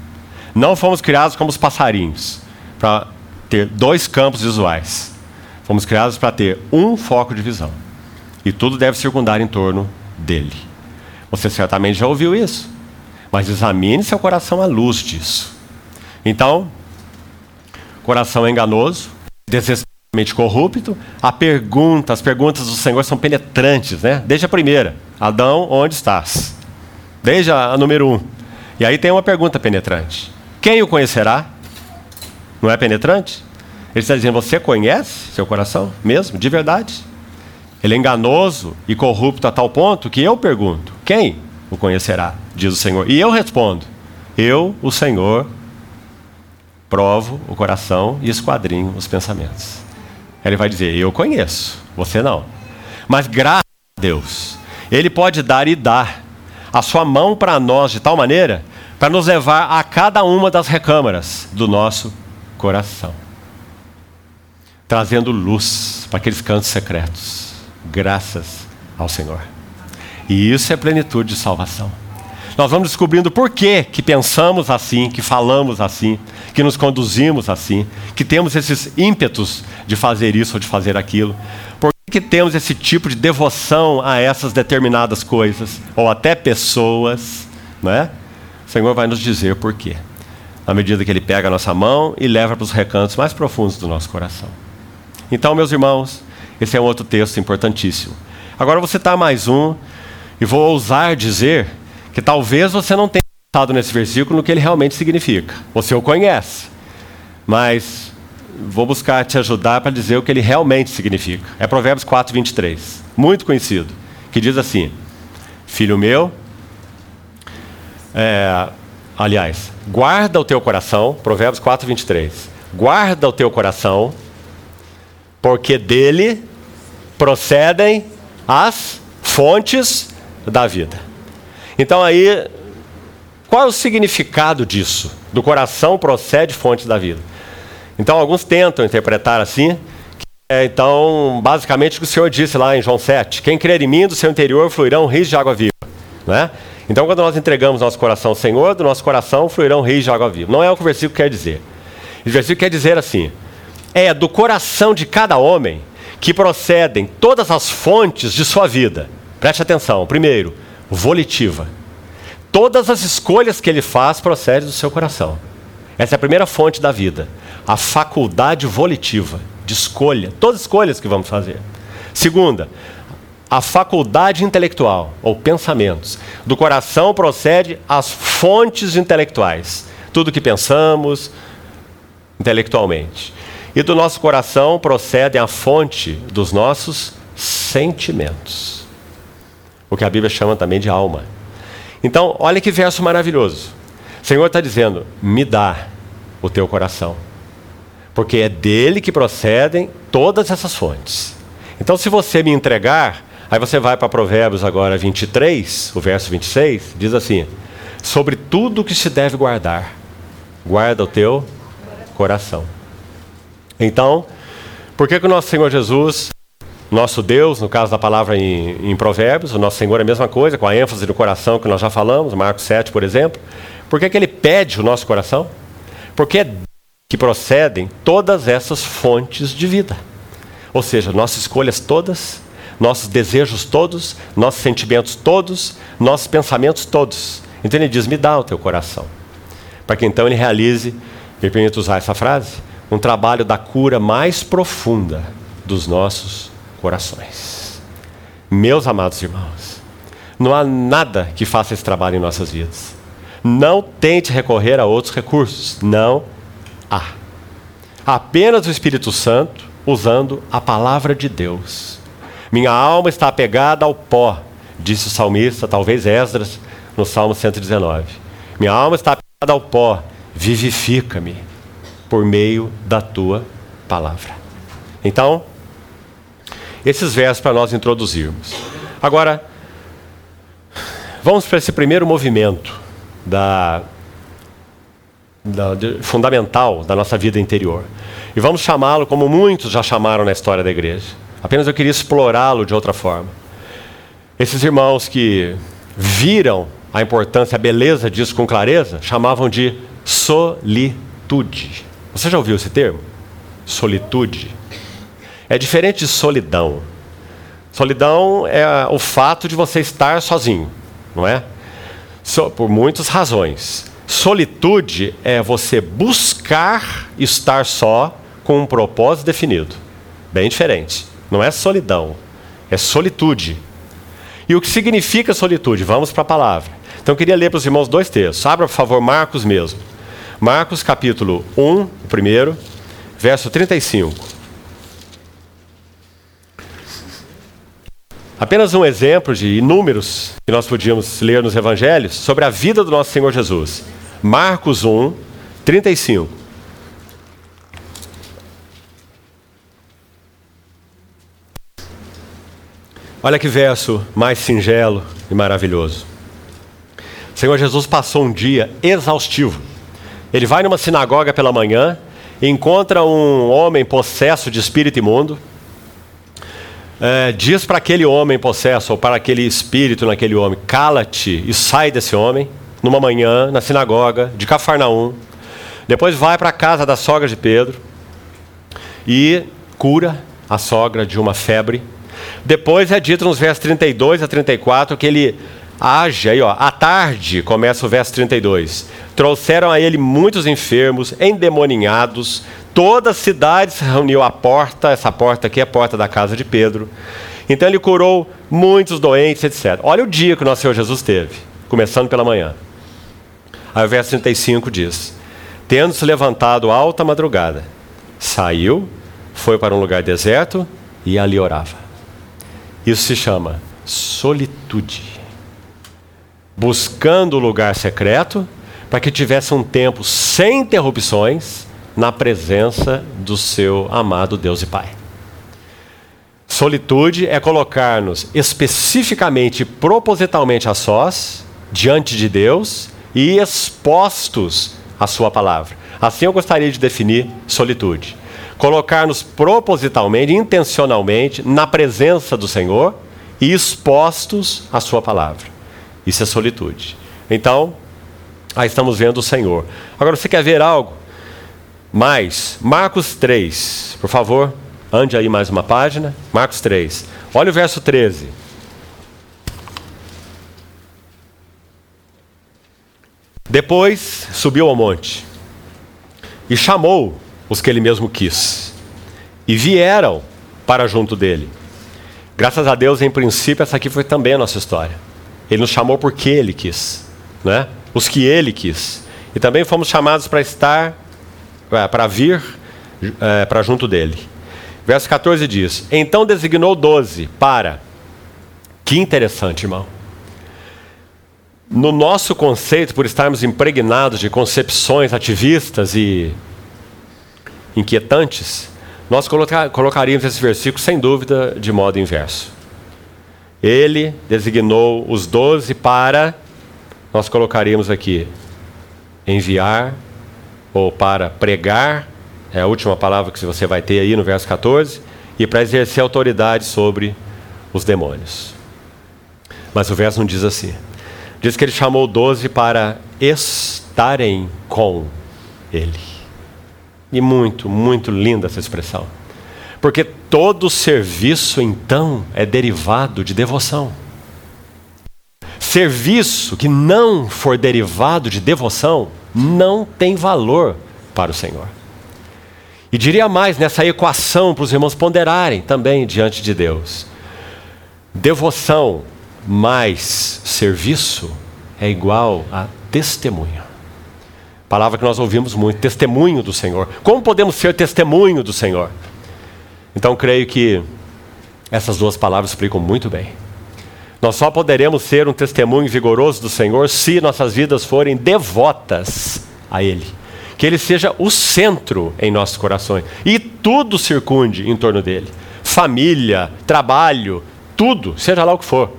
Não fomos criados como os passarinhos, para ter dois campos visuais. Fomos criados para ter um foco de visão. E tudo deve circundar em torno dele. Você certamente já ouviu isso, mas examine seu coração à luz disso. Então, coração enganoso, desesperadamente corrupto, a pergunta, as perguntas do Senhor são penetrantes, né? Desde a primeira, Adão, onde estás? Desde a, a número um. E aí tem uma pergunta penetrante: Quem o conhecerá? Não é penetrante? Ele está dizendo: Você conhece seu coração mesmo, de verdade? Ele é enganoso e corrupto a tal ponto que eu pergunto: Quem o conhecerá? Diz o Senhor. E eu respondo: Eu, o Senhor, provo o coração e esquadrinho os pensamentos. Ele vai dizer: Eu conheço, você não. Mas graças a Deus, Ele pode dar e dar a sua mão para nós de tal maneira para nos levar a cada uma das recâmaras do nosso coração, trazendo luz para aqueles cantos secretos, graças ao Senhor. E isso é plenitude de salvação. Nós vamos descobrindo por que, que pensamos assim, que falamos assim, que nos conduzimos assim, que temos esses ímpetos de fazer isso ou de fazer aquilo. Por que, temos esse tipo de devoção a essas determinadas coisas, ou até pessoas, não é? O Senhor vai nos dizer por quê. À medida que Ele pega a nossa mão e leva para os recantos mais profundos do nosso coração. Então, meus irmãos, esse é um outro texto importantíssimo. Agora você está mais um, e vou ousar dizer que talvez você não tenha pensado nesse versículo no que ele realmente significa. Você o conhece, mas vou buscar te ajudar para dizer o que ele realmente significa. É Provérbios 4, 23, muito conhecido, que diz assim: Filho meu, é, aliás, guarda o teu coração, Provérbios 4, 23, guarda o teu coração, porque dele procedem as fontes da vida. Então aí, qual é o significado disso? Do coração procede fonte da vida. Então alguns tentam interpretar assim, é, então basicamente o que o Senhor disse lá em João 7, quem crer em mim do seu interior fluirão rios de água viva, né? Então quando nós entregamos nosso coração ao Senhor, do nosso coração fluirão rios de água viva. Não é o que o versículo quer dizer. O versículo quer dizer assim: é do coração de cada homem que procedem todas as fontes de sua vida. Preste atenção. Primeiro, volitiva. Todas as escolhas que ele faz procedem do seu coração. Essa é a primeira fonte da vida. A faculdade volitiva, de escolha. Todas as escolhas que vamos fazer. Segunda, a faculdade intelectual, ou pensamentos. Do coração procede as fontes intelectuais. Tudo que pensamos intelectualmente. E do nosso coração procede a fonte dos nossos sentimentos o que a Bíblia chama também de alma. Então, olha que verso maravilhoso. O Senhor está dizendo: me dá o teu coração, porque é dele que procedem todas essas fontes. Então, se você me entregar, aí você vai para Provérbios agora 23, o verso 26, diz assim: sobre tudo que se deve guardar, guarda o teu coração. Então, por que, que o nosso Senhor Jesus nosso Deus, no caso da palavra em, em, Provérbios, o nosso Senhor é a mesma coisa, com a ênfase do coração que nós já falamos, Marcos 7, por exemplo. Por que, que ele pede o nosso coração? Porque é que procedem todas essas fontes de vida. Ou seja, nossas escolhas todas, nossos desejos todos, nossos sentimentos todos, nossos pensamentos todos. Então ele diz: Me dá o teu coração. Para que então ele realize, me permita usar essa frase, um trabalho da cura mais profunda dos nossos corações. Meus amados irmãos, não há nada que faça esse trabalho em nossas vidas. Não tente recorrer a outros recursos. Não há. Apenas o Espírito Santo usando a palavra de Deus. Minha alma está apegada ao pó, disse o salmista, talvez Esdras, no Salmo 119. Minha alma está apegada ao pó, vivifica-me por meio da tua palavra. Então, esses versos para nós introduzirmos. Agora, vamos para esse primeiro movimento da, da de, fundamental da nossa vida interior. E vamos chamá-lo como muitos já chamaram na história da igreja. Apenas eu queria explorá-lo de outra forma. Esses irmãos que viram a importância, a beleza disso com clareza, chamavam de solitude. Você já ouviu esse termo? Solitude. É diferente de solidão. Solidão é o fato de você estar sozinho, não é? Por muitas razões. Solitude é você buscar estar só com um propósito definido. Bem diferente. Não é solidão, é solitude. E o que significa solitude? Vamos para a palavra. Então eu queria ler para os irmãos dois textos. Abra, por favor, Marcos mesmo. Marcos capítulo 1, o primeiro, verso 35. Apenas um exemplo de inúmeros que nós podíamos ler nos evangelhos sobre a vida do nosso Senhor Jesus. Marcos 1, 35. Olha que verso mais singelo e maravilhoso. O Senhor Jesus passou um dia exaustivo. Ele vai numa sinagoga pela manhã, encontra um homem possesso de espírito imundo, é, diz para aquele homem possesso, ou para aquele espírito naquele homem: cala-te e sai desse homem, numa manhã, na sinagoga de Cafarnaum. Depois vai para a casa da sogra de Pedro e cura a sogra de uma febre. Depois é dito nos versos 32 a 34 que ele age aí, ó, à tarde, começa o verso 32. Trouxeram a ele muitos enfermos, endemoninhados, toda a cidade se reuniu à porta, essa porta aqui é a porta da casa de Pedro. Então ele curou muitos doentes, etc. Olha o dia que o nosso Senhor Jesus teve, começando pela manhã. Aí o verso 35 diz: Tendo se levantado alta madrugada, saiu, foi para um lugar deserto e ali orava. Isso se chama solitude buscando o lugar secreto, para que tivesse um tempo sem interrupções na presença do seu amado Deus e Pai. Solitude é colocar-nos especificamente propositalmente a sós, diante de Deus e expostos à Sua palavra. Assim eu gostaria de definir solitude. Colocar-nos propositalmente, intencionalmente, na presença do Senhor e expostos à Sua palavra. Isso é solitude. Então, aí estamos vendo o Senhor. Agora, você quer ver algo? Mais, Marcos 3, por favor, ande aí mais uma página. Marcos 3. Olha o verso 13. Depois subiu ao monte e chamou os que ele mesmo quis, e vieram para junto dele. Graças a Deus, em princípio, essa aqui foi também a nossa história. Ele nos chamou porque Ele quis, né? Os que Ele quis. E também fomos chamados para estar, é, para vir é, para junto dele. Verso 14 diz: Então designou doze para. Que interessante, irmão. No nosso conceito, por estarmos impregnados de concepções ativistas e inquietantes, nós colocaríamos esse versículo sem dúvida de modo inverso. Ele designou os doze para, nós colocaríamos aqui, enviar ou para pregar, é a última palavra que você vai ter aí no verso 14, e para exercer autoridade sobre os demônios. Mas o verso não diz assim. Diz que ele chamou doze para estarem com ele. E muito, muito linda essa expressão. Porque todo serviço, então, é derivado de devoção. Serviço que não for derivado de devoção não tem valor para o Senhor. E diria mais nessa equação para os irmãos ponderarem também diante de Deus: devoção mais serviço é igual a testemunho. Palavra que nós ouvimos muito, testemunho do Senhor. Como podemos ser testemunho do Senhor? Então creio que essas duas palavras explicam muito bem. Nós só poderemos ser um testemunho vigoroso do Senhor se nossas vidas forem devotas a Ele. Que Ele seja o centro em nossos corações e tudo circunde em torno dele família, trabalho, tudo, seja lá o que for.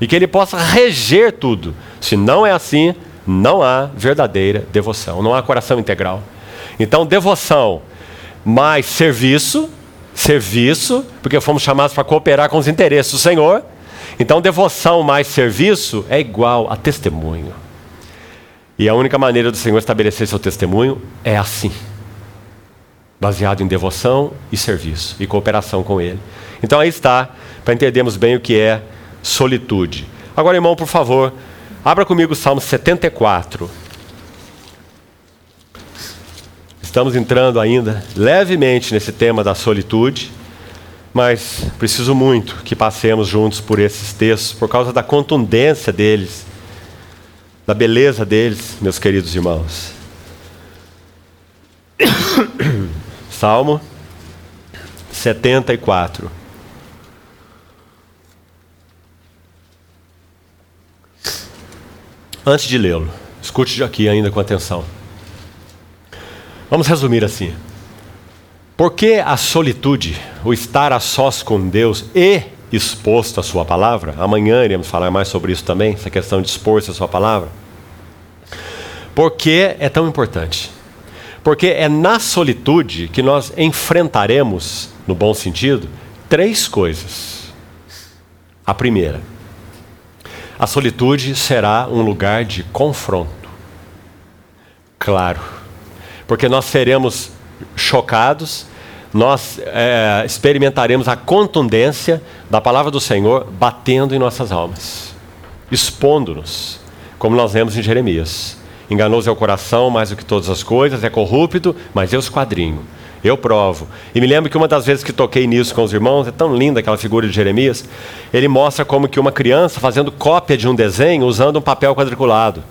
E que Ele possa reger tudo. Se não é assim, não há verdadeira devoção, não há coração integral. Então, devoção mais serviço, serviço, porque fomos chamados para cooperar com os interesses do Senhor. Então, devoção mais serviço é igual a testemunho. E a única maneira do Senhor estabelecer seu testemunho é assim baseado em devoção e serviço e cooperação com Ele. Então aí está, para entendermos bem o que é solitude. Agora, irmão, por favor, abra comigo o Salmo 74. Estamos entrando ainda levemente nesse tema da solitude, mas preciso muito que passemos juntos por esses textos, por causa da contundência deles, da beleza deles, meus queridos irmãos. [COUGHS] Salmo 74. Antes de lê-lo, escute aqui ainda com atenção. Vamos resumir assim. Por que a solitude, o estar a sós com Deus e exposto à Sua palavra? Amanhã iremos falar mais sobre isso também, essa questão de expor-se à Sua palavra. Por que é tão importante? Porque é na solitude que nós enfrentaremos, no bom sentido, três coisas. A primeira, a solitude será um lugar de confronto. Claro, porque nós seremos chocados, nós é, experimentaremos a contundência da palavra do Senhor batendo em nossas almas, expondo-nos, como nós lemos em Jeremias. Enganoso é o coração mais do que todas as coisas, é corrupto, mas eu esquadrinho. Eu provo. E me lembro que uma das vezes que toquei nisso com os irmãos, é tão linda aquela figura de Jeremias, ele mostra como que uma criança fazendo cópia de um desenho usando um papel quadriculado.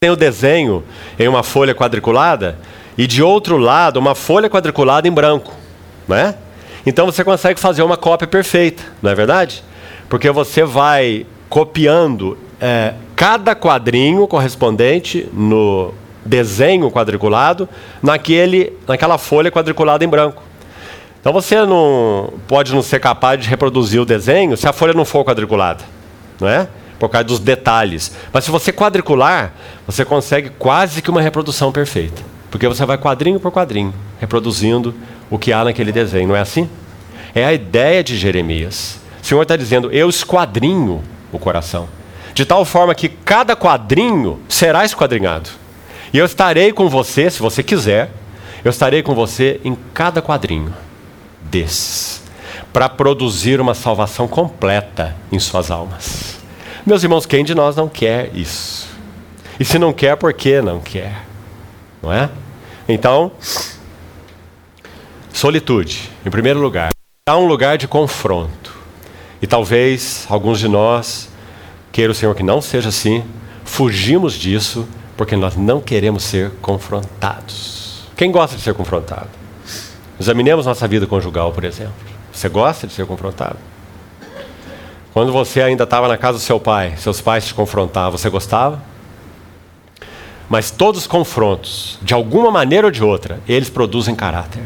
Tem o desenho em uma folha quadriculada e de outro lado uma folha quadriculada em branco, né? Então você consegue fazer uma cópia perfeita, não é verdade? Porque você vai copiando é, cada quadrinho correspondente no desenho quadriculado naquele, naquela folha quadriculada em branco. Então você não pode não ser capaz de reproduzir o desenho se a folha não for quadriculada, não é? Por causa dos detalhes. Mas se você quadricular, você consegue quase que uma reprodução perfeita, porque você vai quadrinho por quadrinho reproduzindo o que há naquele desenho, não é assim? É a ideia de Jeremias. O Senhor está dizendo: eu esquadrinho o coração de tal forma que cada quadrinho será esquadrinhado. E eu estarei com você, se você quiser, eu estarei com você em cada quadrinho desses, para produzir uma salvação completa em suas almas. Meus irmãos, quem de nós não quer isso? E se não quer, por que não quer? Não é? Então, solitude, em primeiro lugar, há um lugar de confronto. E talvez alguns de nós Queira o Senhor que não seja assim. Fugimos disso porque nós não queremos ser confrontados. Quem gosta de ser confrontado? Examinemos nossa vida conjugal, por exemplo. Você gosta de ser confrontado? Quando você ainda estava na casa do seu pai, seus pais te confrontavam, você gostava? Mas todos os confrontos, de alguma maneira ou de outra, eles produzem caráter.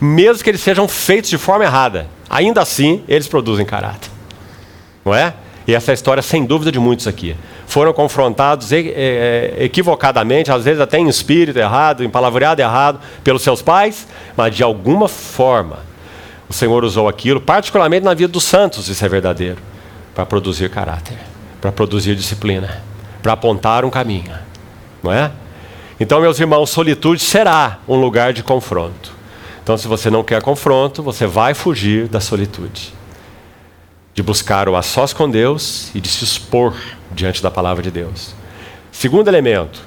Mesmo que eles sejam feitos de forma errada, ainda assim eles produzem caráter. Não é? E essa é história, sem dúvida, de muitos aqui. Foram confrontados equivocadamente, às vezes até em espírito errado, em palavreado errado, pelos seus pais, mas de alguma forma o Senhor usou aquilo, particularmente na vida dos santos, isso é verdadeiro, para produzir caráter, para produzir disciplina, para apontar um caminho. Não é? Então, meus irmãos, solitude será um lugar de confronto. Então, se você não quer confronto, você vai fugir da solitude de buscar o a sós com Deus e de se expor diante da palavra de Deus. Segundo elemento,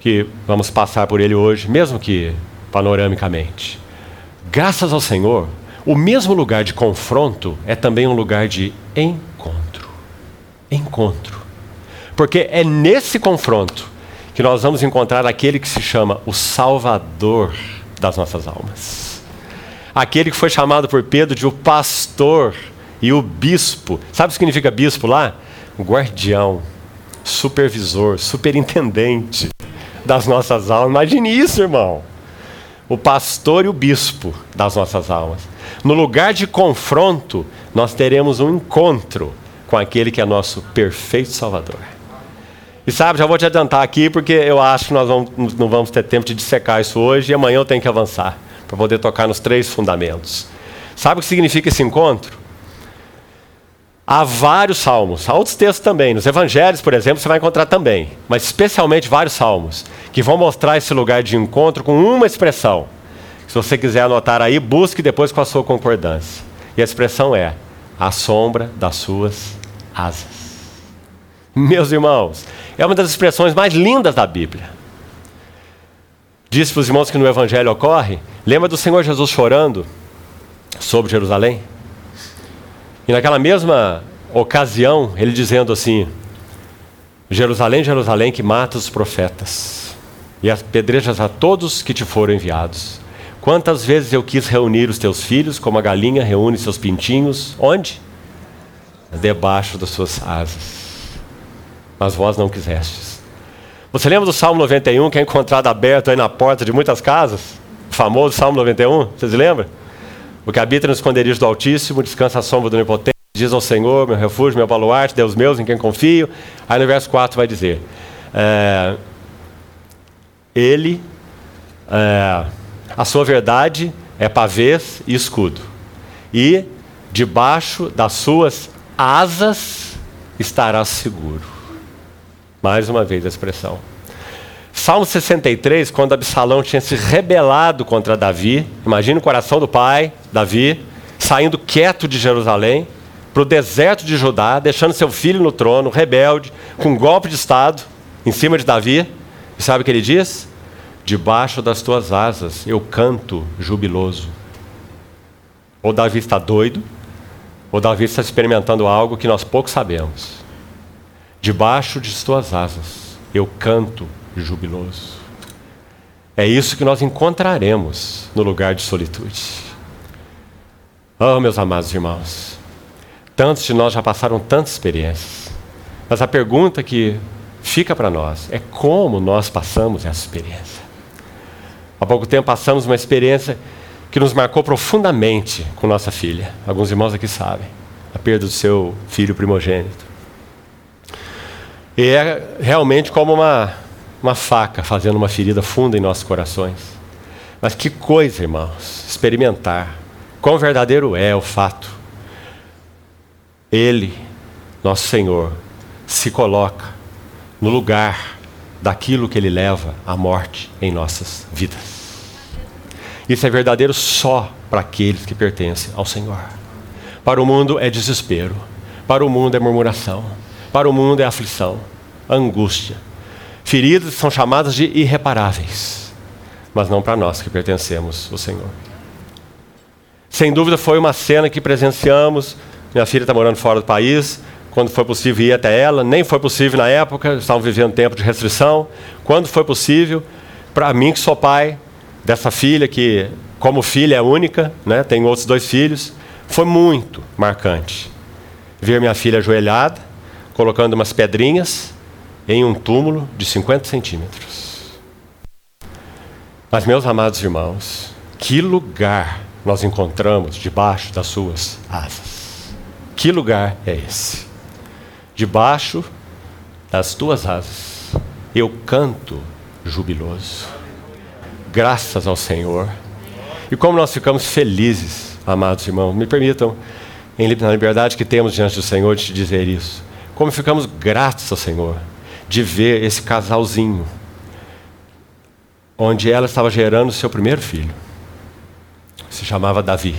que vamos passar por ele hoje, mesmo que panoramicamente. Graças ao Senhor, o mesmo lugar de confronto é também um lugar de encontro. Encontro. Porque é nesse confronto que nós vamos encontrar aquele que se chama o Salvador das nossas almas. Aquele que foi chamado por Pedro de o pastor e o bispo, sabe o que significa bispo lá? Guardião, supervisor, superintendente das nossas almas. Imagine isso, irmão. O pastor e o bispo das nossas almas. No lugar de confronto, nós teremos um encontro com aquele que é nosso perfeito Salvador. E sabe, já vou te adiantar aqui, porque eu acho que nós vamos, não vamos ter tempo de dissecar isso hoje e amanhã eu tenho que avançar para poder tocar nos três fundamentos. Sabe o que significa esse encontro? Há vários salmos, há outros textos também. Nos evangelhos, por exemplo, você vai encontrar também, mas especialmente vários salmos, que vão mostrar esse lugar de encontro com uma expressão. Se você quiser anotar aí, busque depois com a sua concordância. E a expressão é: a sombra das suas asas. Meus irmãos, é uma das expressões mais lindas da Bíblia. Disse para os irmãos que no Evangelho ocorre, lembra do Senhor Jesus chorando sobre Jerusalém? E naquela mesma ocasião, ele dizendo assim: Jerusalém, Jerusalém, que mata os profetas e apedrejas a todos que te foram enviados. Quantas vezes eu quis reunir os teus filhos, como a galinha reúne seus pintinhos, onde? Debaixo das suas asas. Mas vós não quisestes. Você lembra do Salmo 91, que é encontrado aberto aí na porta de muitas casas? O famoso Salmo 91, vocês lembram? O que habita no esconderijo do Altíssimo, descansa a sombra do Onipotente, diz ao Senhor, meu refúgio, meu baluarte, Deus meu, em quem confio. Aí no verso 4 vai dizer: é, Ele, é, a sua verdade é pavês e escudo, e debaixo das suas asas estará seguro. Mais uma vez a expressão. Salmo 63, quando Absalão tinha se rebelado contra Davi, imagina o coração do pai, Davi, saindo quieto de Jerusalém para o deserto de Judá, deixando seu filho no trono, rebelde, com um golpe de Estado em cima de Davi. E sabe o que ele diz? Debaixo das tuas asas eu canto jubiloso. Ou Davi está doido, ou Davi está experimentando algo que nós pouco sabemos. Debaixo de tuas asas eu canto jubiloso. É isso que nós encontraremos no lugar de solitude. Oh, meus amados irmãos, tantos de nós já passaram tantas experiências, mas a pergunta que fica para nós é como nós passamos essa experiência. Há pouco tempo passamos uma experiência que nos marcou profundamente com nossa filha. Alguns irmãos aqui sabem, a perda do seu filho primogênito. E é realmente como uma uma faca fazendo uma ferida funda em nossos corações. Mas que coisa, irmãos, experimentar quão verdadeiro é o fato. Ele, nosso Senhor, se coloca no lugar daquilo que ele leva à morte em nossas vidas. Isso é verdadeiro só para aqueles que pertencem ao Senhor. Para o mundo é desespero, para o mundo é murmuração, para o mundo é aflição, angústia, Feridas são chamadas de irreparáveis, mas não para nós que pertencemos ao Senhor. Sem dúvida foi uma cena que presenciamos. Minha filha está morando fora do país. Quando foi possível ir até ela, nem foi possível na época, estavam vivendo tempo de restrição. Quando foi possível, para mim que sou pai dessa filha, que como filha é única, né, tem outros dois filhos, foi muito marcante. Ver minha filha ajoelhada, colocando umas pedrinhas em um túmulo de 50 centímetros. Mas, meus amados irmãos, que lugar nós encontramos debaixo das suas asas? Que lugar é esse? Debaixo das tuas asas, eu canto jubiloso. Graças ao Senhor. E como nós ficamos felizes, amados irmãos, me permitam, na liberdade que temos diante do Senhor, de te dizer isso. Como ficamos gratos ao Senhor de ver esse casalzinho, onde ela estava gerando seu primeiro filho. Se chamava Davi.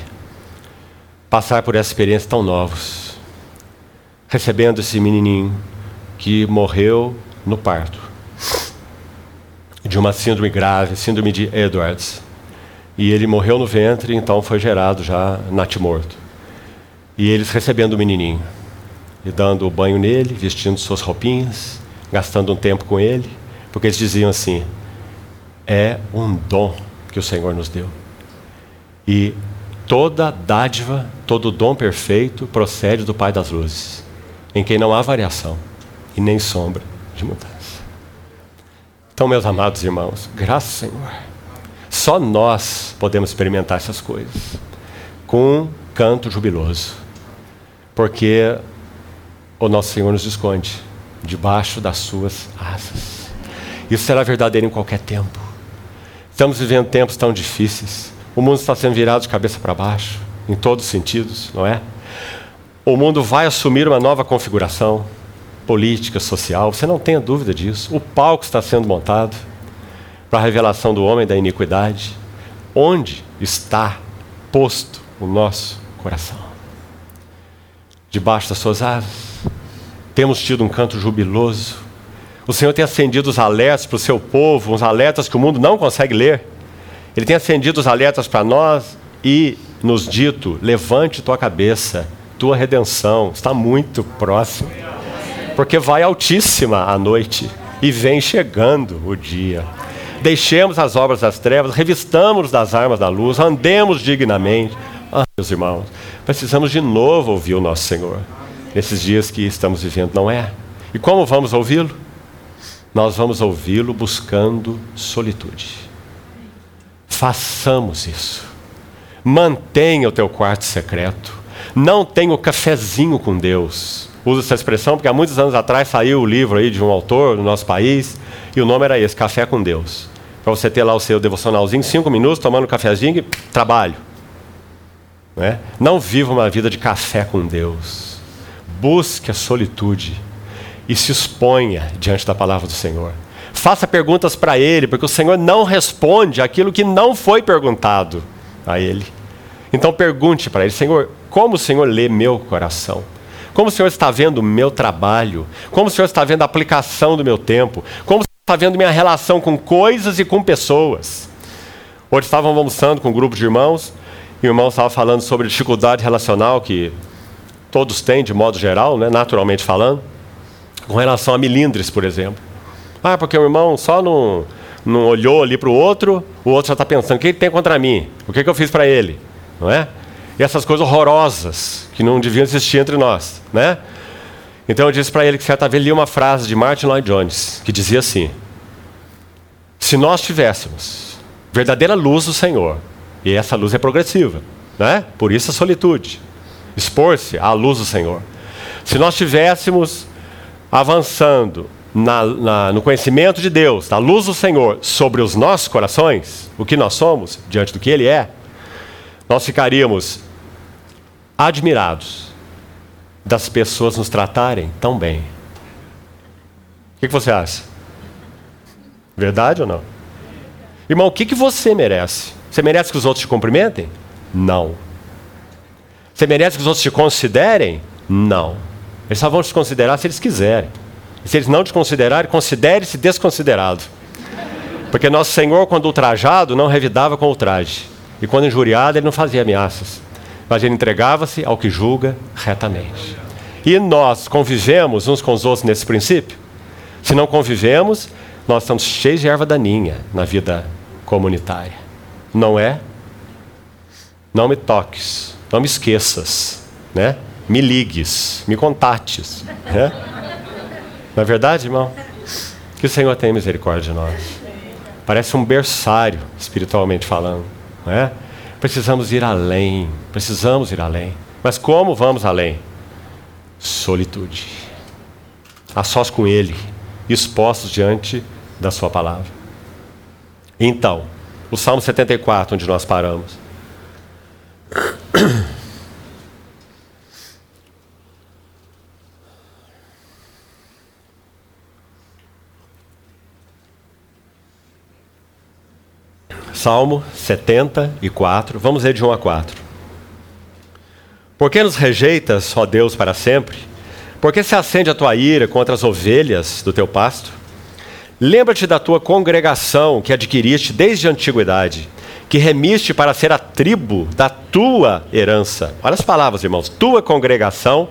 Passar por essa experiência tão novos, recebendo esse menininho que morreu no parto de uma síndrome grave, síndrome de Edwards. E ele morreu no ventre, então foi gerado já natimorto. E eles recebendo o menininho, e dando o banho nele, vestindo suas roupinhas, gastando um tempo com ele, porque eles diziam assim: é um dom que o Senhor nos deu. E toda dádiva, todo dom perfeito procede do Pai das luzes, em quem não há variação e nem sombra de mudança. Então, meus amados irmãos, graças ao Senhor, só nós podemos experimentar essas coisas com um canto jubiloso, porque o nosso Senhor nos esconde debaixo das suas asas. Isso será verdadeiro em qualquer tempo. Estamos vivendo tempos tão difíceis. O mundo está sendo virado de cabeça para baixo, em todos os sentidos, não é? O mundo vai assumir uma nova configuração política, social, você não tenha dúvida disso. O palco está sendo montado para a revelação do homem da iniquidade. Onde está posto o nosso coração? Debaixo das suas asas. Temos tido um canto jubiloso. O Senhor tem acendido os alertas para o seu povo, uns alertas que o mundo não consegue ler. Ele tem acendido os alertas para nós e nos dito: levante tua cabeça, tua redenção está muito próxima. Porque vai altíssima a noite e vem chegando o dia. Deixemos as obras das trevas, revistamos das armas da luz, andemos dignamente. Ah, meus irmãos, precisamos de novo ouvir o nosso Senhor nesses dias que estamos vivendo, não é? E como vamos ouvi-lo? Nós vamos ouvi-lo buscando solitude. Façamos isso. Mantenha o teu quarto secreto. Não tenha o cafezinho com Deus. Uso essa expressão porque há muitos anos atrás saiu o livro aí de um autor no nosso país e o nome era esse, Café com Deus. Para você ter lá o seu devocionalzinho, cinco minutos, tomando um cafezinho e trabalho. Não, é? não viva uma vida de café com Deus. Busque a solitude e se exponha diante da palavra do Senhor. Faça perguntas para Ele, porque o Senhor não responde aquilo que não foi perguntado a Ele. Então pergunte para Ele, Senhor, como o Senhor lê meu coração? Como o Senhor está vendo o meu trabalho? Como o Senhor está vendo a aplicação do meu tempo? Como o Senhor está vendo minha relação com coisas e com pessoas? Hoje estávamos almoçando com um grupo de irmãos, e o irmão estava falando sobre dificuldade relacional que todos têm de modo geral, né, naturalmente falando, com relação a milindres, por exemplo. Ah, porque o irmão só não, não olhou ali para o outro, o outro já está pensando: o que ele tem contra mim? O que, que eu fiz para ele? Não é? E essas coisas horrorosas que não deviam existir entre nós, né? Então eu disse para ele que certa vez li uma frase de Martin Lloyd Jones que dizia assim: Se nós tivéssemos verdadeira luz do Senhor, e essa luz é progressiva, né? Por isso a solitude expor-se à luz do Senhor. Se nós estivéssemos avançando na, na, no conhecimento de Deus, da luz do Senhor, sobre os nossos corações, o que nós somos diante do que Ele é, nós ficaríamos admirados das pessoas nos tratarem tão bem. O que, você acha? Verdade ou não? Irmão, o que, que você merece? Você merece que os outros te cumprimentem? Não. Você merece que os outros te considerem? Não. Eles só vão te considerar se eles quiserem. E se eles não te considerarem, considere-se desconsiderado. Porque nosso Senhor, quando ultrajado, não revidava com ultraje. E quando injuriado, ele não fazia ameaças. Mas ele entregava-se ao que julga retamente. E nós convivemos uns com os outros nesse princípio? Se não convivemos, nós estamos cheios de erva daninha na vida comunitária. Não é? Não me toques. Não me esqueças, né? Me ligues, me contates. Né? Não é verdade, irmão? Que o Senhor tenha misericórdia de nós. Parece um berçário, espiritualmente falando. Não é? Precisamos ir além. Precisamos ir além. Mas como vamos além? Solitude. A sós com Ele, expostos diante da Sua palavra. Então, o Salmo 74, onde nós paramos. Salmo 74, vamos ler de 1 a 4. Por que nos rejeitas, ó Deus, para sempre? Por que se acende a tua ira contra as ovelhas do teu pasto? Lembra-te da tua congregação que adquiriste desde a antiguidade que remiste para ser a tribo da tua herança. Olha as palavras, irmãos. Tua congregação,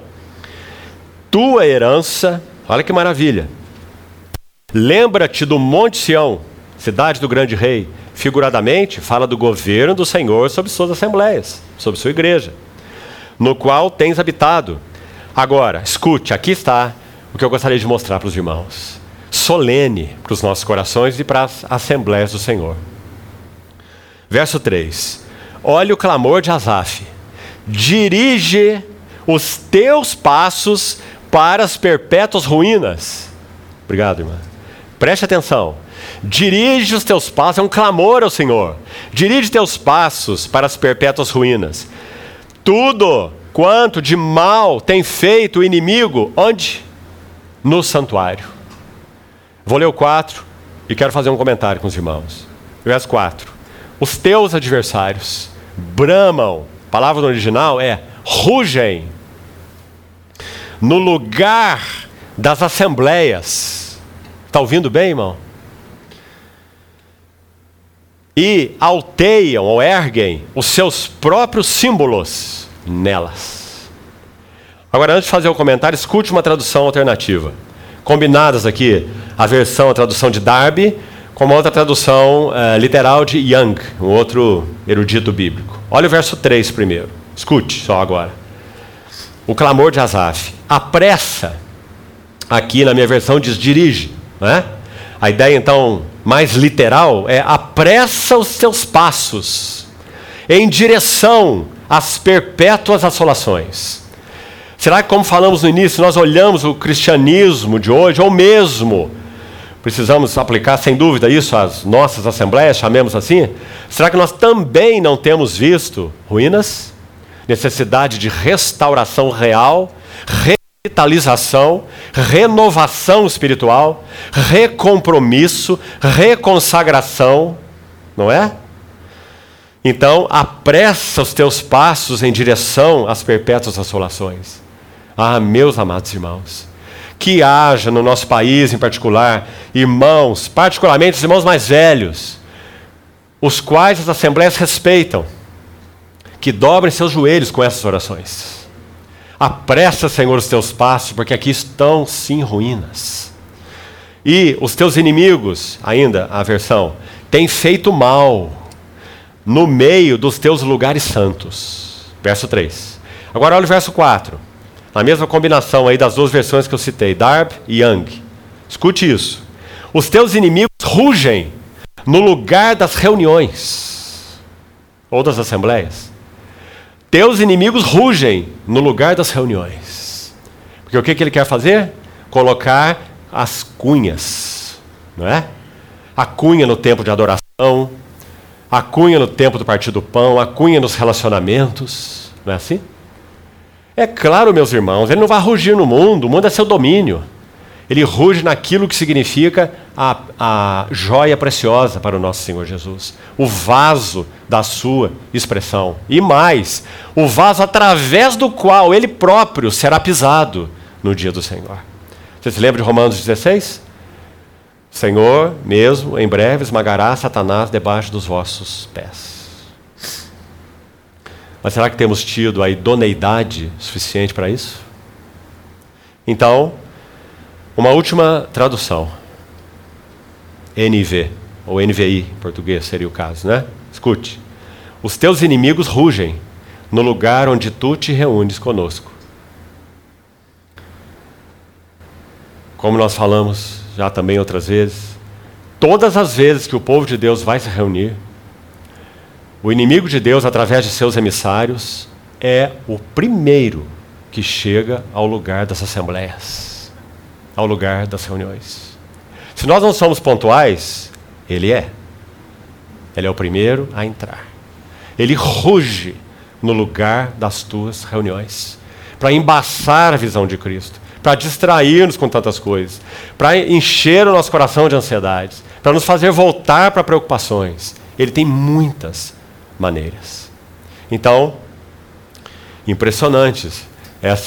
tua herança. Olha que maravilha. Lembra-te do Monte Sião, cidade do grande rei. Figuradamente, fala do governo do Senhor sobre suas assembleias, sobre sua igreja, no qual tens habitado. Agora, escute, aqui está o que eu gostaria de mostrar para os irmãos. Solene para os nossos corações e para as assembleias do Senhor. Verso 3: Olha o clamor de Asaf. Dirige os teus passos para as perpétuas ruínas. Obrigado, irmã. Preste atenção. Dirige os teus passos, é um clamor ao Senhor. Dirige teus passos para as perpétuas ruínas. Tudo quanto de mal tem feito o inimigo, onde? No santuário. Vou ler o 4 e quero fazer um comentário com os irmãos. Verso 4. Os teus adversários bramam, a palavra no original é rugem, no lugar das assembleias. Está ouvindo bem, irmão? E alteiam ou erguem os seus próprios símbolos nelas. Agora, antes de fazer o comentário, escute uma tradução alternativa. Combinadas aqui, a versão, a tradução de Darby, com uma outra tradução uh, literal de Young, um outro erudito bíblico. Olha o verso 3 primeiro. Escute só agora. O clamor de Asaf. Apressa. Aqui na minha versão diz dirige. Né? A ideia então mais literal é apressa os teus passos em direção às perpétuas assolações. Será que, como falamos no início, nós olhamos o cristianismo de hoje, ou mesmo precisamos aplicar sem dúvida isso às nossas assembleias, chamemos assim? Será que nós também não temos visto ruínas? Necessidade de restauração real, revitalização, renovação espiritual, recompromisso, reconsagração, não é? Então, apressa os teus passos em direção às perpétuas assolações. Ah, meus amados irmãos, que haja no nosso país em particular irmãos, particularmente os irmãos mais velhos, os quais as assembleias respeitam, que dobrem seus joelhos com essas orações. Apressa, Senhor, os teus passos, porque aqui estão sim ruínas. E os teus inimigos, ainda a versão, têm feito mal no meio dos teus lugares santos. Verso 3. Agora olha o verso 4. A mesma combinação aí das duas versões que eu citei, Darb e Young. Escute isso. Os teus inimigos rugem no lugar das reuniões ou das assembleias. Teus inimigos rugem no lugar das reuniões. Porque o que, que ele quer fazer? Colocar as cunhas, não é? A cunha no tempo de adoração, a cunha no tempo do partido do pão, a cunha nos relacionamentos, não é assim? É claro, meus irmãos, ele não vai rugir no mundo, o mundo é seu domínio. Ele ruge naquilo que significa a, a joia preciosa para o nosso Senhor Jesus, o vaso da sua expressão. E mais, o vaso através do qual ele próprio será pisado no dia do Senhor. Você se lembra de Romanos 16? O Senhor mesmo, em breve, esmagará Satanás debaixo dos vossos pés. Mas será que temos tido a idoneidade suficiente para isso? Então, uma última tradução. NV, ou NVI em português seria o caso, né? Escute. Os teus inimigos rugem no lugar onde tu te reúnes conosco. Como nós falamos já também outras vezes, todas as vezes que o povo de Deus vai se reunir, o inimigo de Deus, através de seus emissários, é o primeiro que chega ao lugar das assembleias, ao lugar das reuniões. Se nós não somos pontuais, ele é. Ele é o primeiro a entrar. Ele ruge no lugar das tuas reuniões para embaçar a visão de Cristo, para distrair-nos com tantas coisas, para encher o nosso coração de ansiedades, para nos fazer voltar para preocupações. Ele tem muitas maneiras. Então, impressionantes essas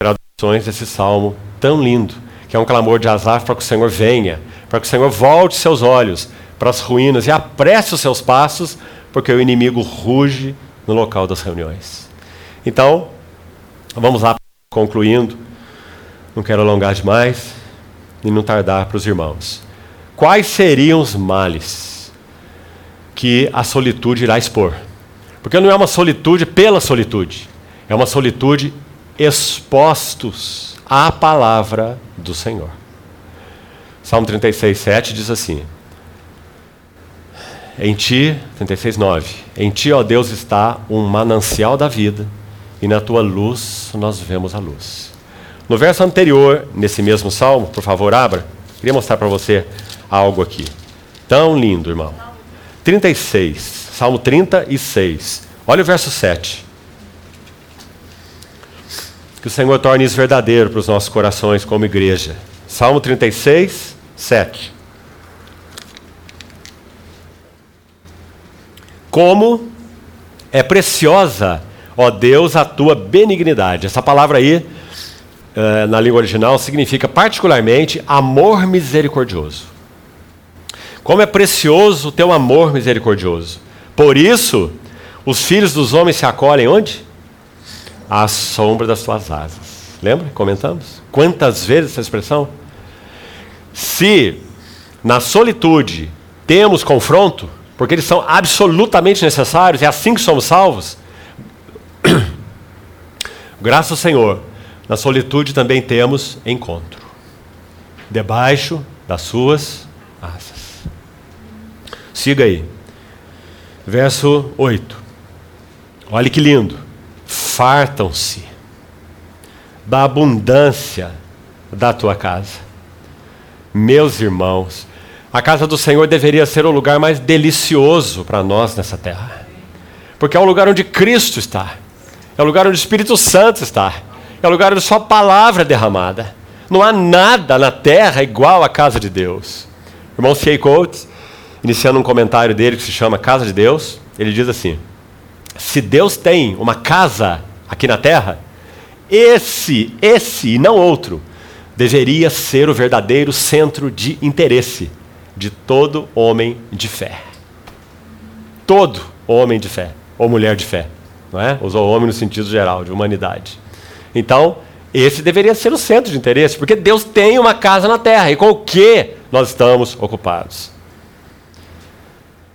traduções desse salmo tão lindo, que é um clamor de Asaf para que o Senhor venha, para que o Senhor volte seus olhos para as ruínas e apresse os seus passos, porque o inimigo ruge no local das reuniões. Então, vamos lá, concluindo. Não quero alongar demais e não tardar para os irmãos. Quais seriam os males que a solitude irá expor. Porque não é uma solitude pela solitude, é uma solitude expostos à palavra do Senhor. Salmo 36, 7 diz assim: Em ti, 36, 9: Em ti, ó Deus, está um manancial da vida, e na tua luz nós vemos a luz. No verso anterior, nesse mesmo salmo, por favor, abra. Queria mostrar para você algo aqui. Tão lindo, irmão. 36, Salmo 36. Olha o verso 7. Que o Senhor torne isso verdadeiro para os nossos corações como igreja. Salmo 36, 7. Como é preciosa, ó Deus, a tua benignidade. Essa palavra aí, eh, na língua original, significa particularmente amor misericordioso. Como é precioso o teu amor misericordioso. Por isso, os filhos dos homens se acolhem onde? À sombra das tuas asas. Lembra? Comentamos? Quantas vezes essa expressão? Se na solitude temos confronto, porque eles são absolutamente necessários, é assim que somos salvos. [COUGHS] Graças ao Senhor, na solitude também temos encontro, debaixo das suas asas. Siga aí. Verso 8. Olha que lindo. Fartam-se da abundância da tua casa. Meus irmãos, a casa do Senhor deveria ser o lugar mais delicioso para nós nessa terra. Porque é o lugar onde Cristo está. É o lugar onde o Espírito Santo está. É o lugar onde sua palavra é derramada. Não há nada na terra igual à casa de Deus. irmão C. Coates, iniciando um comentário dele que se chama Casa de Deus, ele diz assim: Se Deus tem uma casa aqui na terra, esse, esse e não outro, deveria ser o verdadeiro centro de interesse de todo homem de fé. Todo homem de fé, ou mulher de fé, não é? Usou homem no sentido geral, de humanidade. Então, esse deveria ser o centro de interesse, porque Deus tem uma casa na terra, e com o que nós estamos ocupados?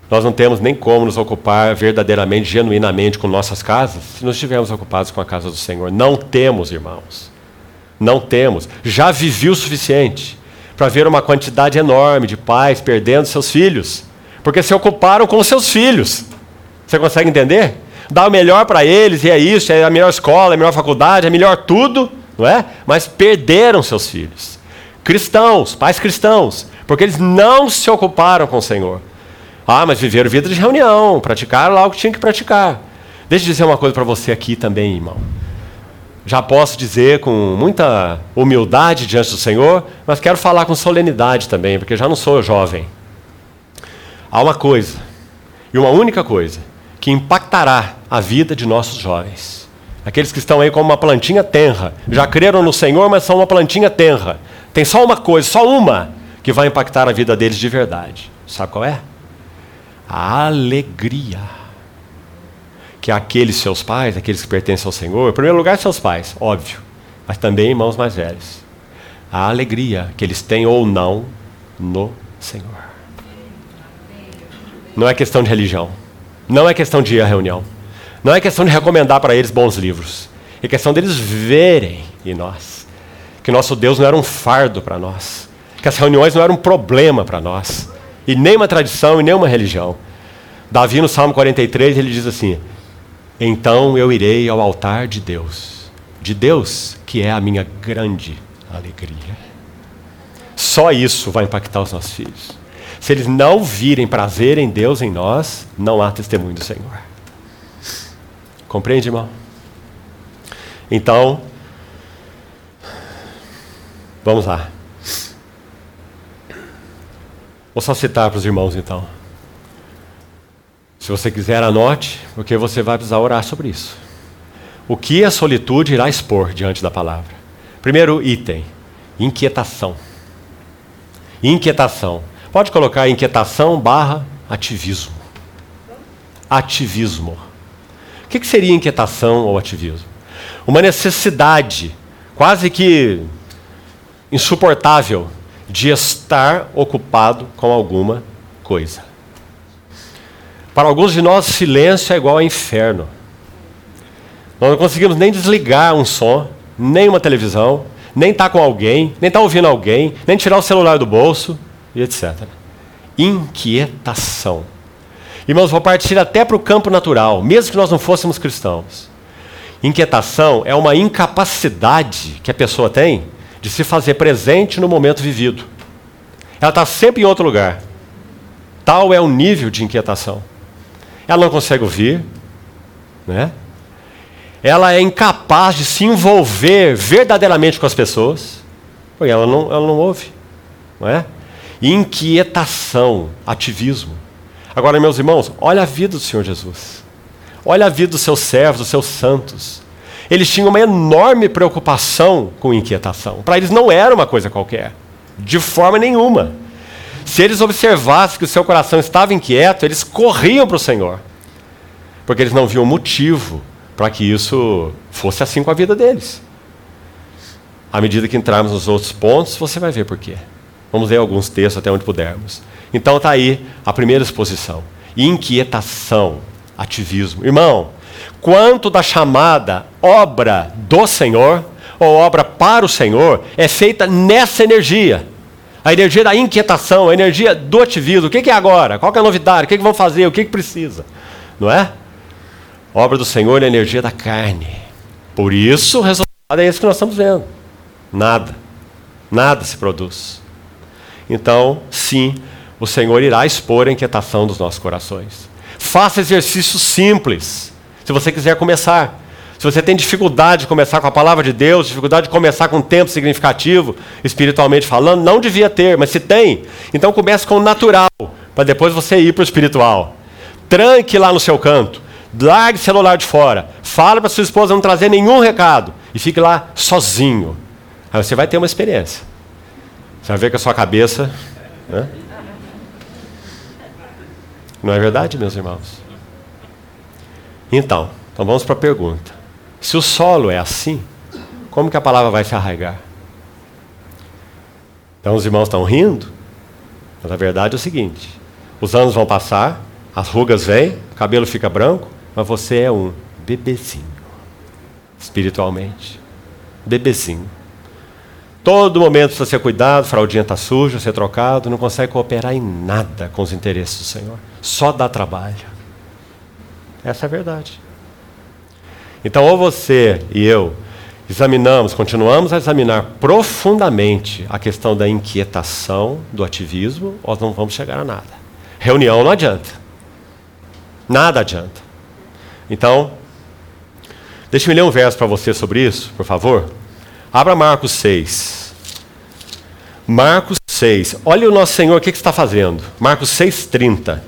Nós não temos nem como nos ocupar verdadeiramente, genuinamente com nossas casas, se nós estivermos ocupados com a casa do Senhor. Não temos, irmãos. Não temos. Já vivi o suficiente para ver uma quantidade enorme de pais perdendo seus filhos, porque se ocuparam com seus filhos. Você consegue entender? Dá o melhor para eles, e é isso, é a melhor escola, é a melhor faculdade, é melhor tudo, não é? Mas perderam seus filhos. Cristãos, pais cristãos, porque eles não se ocuparam com o Senhor. Ah, mas viveram vida de reunião, praticaram lá o que tinha que praticar. Deixa eu dizer uma coisa para você aqui também, irmão. Já posso dizer com muita humildade diante do Senhor, mas quero falar com solenidade também, porque já não sou jovem. Há uma coisa, e uma única coisa, que impactará a vida de nossos jovens. Aqueles que estão aí como uma plantinha tenra, já creram no Senhor, mas são uma plantinha tenra. Tem só uma coisa, só uma, que vai impactar a vida deles de verdade. Sabe qual é? A alegria. Que aqueles seus pais, aqueles que pertencem ao Senhor, em primeiro lugar, seus pais, óbvio, mas também irmãos mais velhos, a alegria que eles têm ou não no Senhor. Não é questão de religião, não é questão de ir à reunião, não é questão de recomendar para eles bons livros, é questão deles verem em nós que nosso Deus não era um fardo para nós, que as reuniões não eram um problema para nós e nem uma tradição e nem uma religião. Davi, no Salmo 43, ele diz assim: Então eu irei ao altar de Deus, de Deus que é a minha grande alegria. Só isso vai impactar os nossos filhos. Se eles não virem prazer em Deus em nós, não há testemunho do Senhor. Compreende, irmão? Então, vamos lá. Vou só citar para os irmãos então. Se você quiser, anote, porque você vai precisar orar sobre isso. O que a solitude irá expor diante da palavra? Primeiro item: inquietação. Inquietação. Pode colocar inquietação barra ativismo. Ativismo. O que seria inquietação ou ativismo? Uma necessidade quase que insuportável de estar ocupado com alguma coisa. Para alguns de nós, silêncio é igual ao inferno. Nós não conseguimos nem desligar um som, nem uma televisão, nem estar tá com alguém, nem estar tá ouvindo alguém, nem tirar o celular do bolso e etc. Inquietação. Irmãos, vou partir até para o campo natural, mesmo que nós não fôssemos cristãos. Inquietação é uma incapacidade que a pessoa tem de se fazer presente no momento vivido. Ela está sempre em outro lugar. Tal é o nível de inquietação. Ela não consegue ouvir, né? ela é incapaz de se envolver verdadeiramente com as pessoas, porque ela não, ela não ouve. Não é? Inquietação, ativismo. Agora, meus irmãos, olha a vida do Senhor Jesus. Olha a vida dos seus servos, dos seus santos. Eles tinham uma enorme preocupação com inquietação. Para eles não era uma coisa qualquer, de forma nenhuma. Se eles observassem que o seu coração estava inquieto, eles corriam para o Senhor, porque eles não viam motivo para que isso fosse assim com a vida deles. À medida que entrarmos nos outros pontos, você vai ver por quê. Vamos ler alguns textos até onde pudermos. Então está aí a primeira exposição. Inquietação, ativismo. Irmão, quanto da chamada obra do Senhor, ou obra para o Senhor, é feita nessa energia. A energia da inquietação, a energia do ativismo. O que é agora? Qual é a novidade? O que, é que vão fazer? O que, que precisa? Não é? obra do Senhor é a energia da carne. Por isso, o resultado é esse que nós estamos vendo. Nada. Nada se produz. Então, sim, o Senhor irá expor a inquietação dos nossos corações. Faça exercícios simples, se você quiser começar. Se você tem dificuldade de começar com a palavra de Deus, dificuldade de começar com um tempo significativo, espiritualmente falando, não devia ter, mas se tem, então comece com o natural, para depois você ir para o espiritual. Tranque lá no seu canto. Largue o celular de fora. Fala para sua esposa não trazer nenhum recado. E fique lá sozinho. Aí você vai ter uma experiência. Você vai ver que a sua cabeça. Né? Não é verdade, meus irmãos? Então, então vamos para a pergunta. Se o solo é assim, como que a palavra vai se arraigar? Então os irmãos estão rindo, mas a verdade é o seguinte: os anos vão passar, as rugas vêm, o cabelo fica branco, mas você é um bebezinho, espiritualmente. Bebezinho. Todo momento precisa ser cuidado, fraldinha está suja, ser trocado, não consegue cooperar em nada com os interesses do Senhor. Só dá trabalho. Essa é a verdade. Então, ou você e eu examinamos, continuamos a examinar profundamente a questão da inquietação, do ativismo, ou não vamos chegar a nada. Reunião não adianta. Nada adianta. Então, deixe-me ler um verso para você sobre isso, por favor. Abra Marcos 6. Marcos 6. Olha o nosso Senhor, o que, que está fazendo? Marcos 6,30.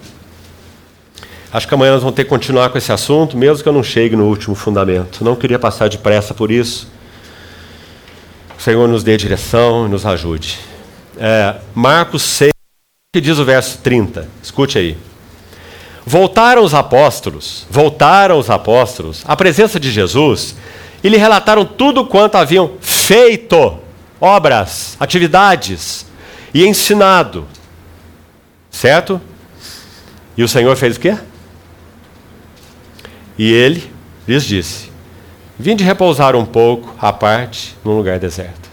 Acho que amanhã nós vamos ter que continuar com esse assunto, mesmo que eu não chegue no último fundamento. Não queria passar depressa por isso. O Senhor nos dê direção e nos ajude. É, Marcos 6, que diz o verso 30. Escute aí. Voltaram os apóstolos, voltaram os apóstolos à presença de Jesus e lhe relataram tudo quanto haviam feito, obras, atividades e ensinado. Certo? E o Senhor fez o quê? E ele lhes disse: Vinde repousar um pouco à parte num lugar deserto.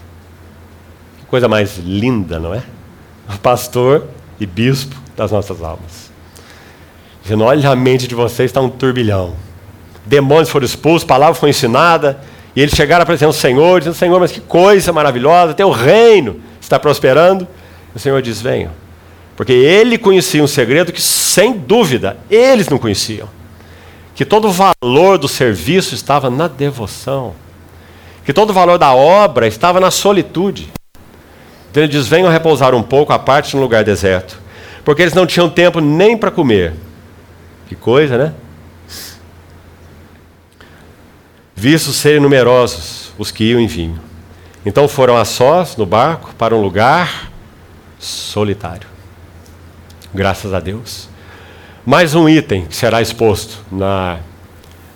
Que coisa mais linda, não é? O pastor e bispo das nossas almas. Dizendo: olha, a mente de vocês está um turbilhão. Demônios foram expulsos, palavra foi ensinada, e eles chegaram à presença do Senhor, dizendo: Senhor, mas que coisa maravilhosa, teu reino está prosperando. O Senhor diz: venham. Porque ele conhecia um segredo que, sem dúvida, eles não conheciam. Que todo o valor do serviço estava na devoção. Que todo o valor da obra estava na solitude. Então ele diz: venham repousar um pouco à parte no lugar deserto. Porque eles não tinham tempo nem para comer que coisa, né? Vistos serem numerosos os que iam em vinho. Então foram a sós no barco para um lugar solitário. Graças a Deus. Mais um item que será exposto na,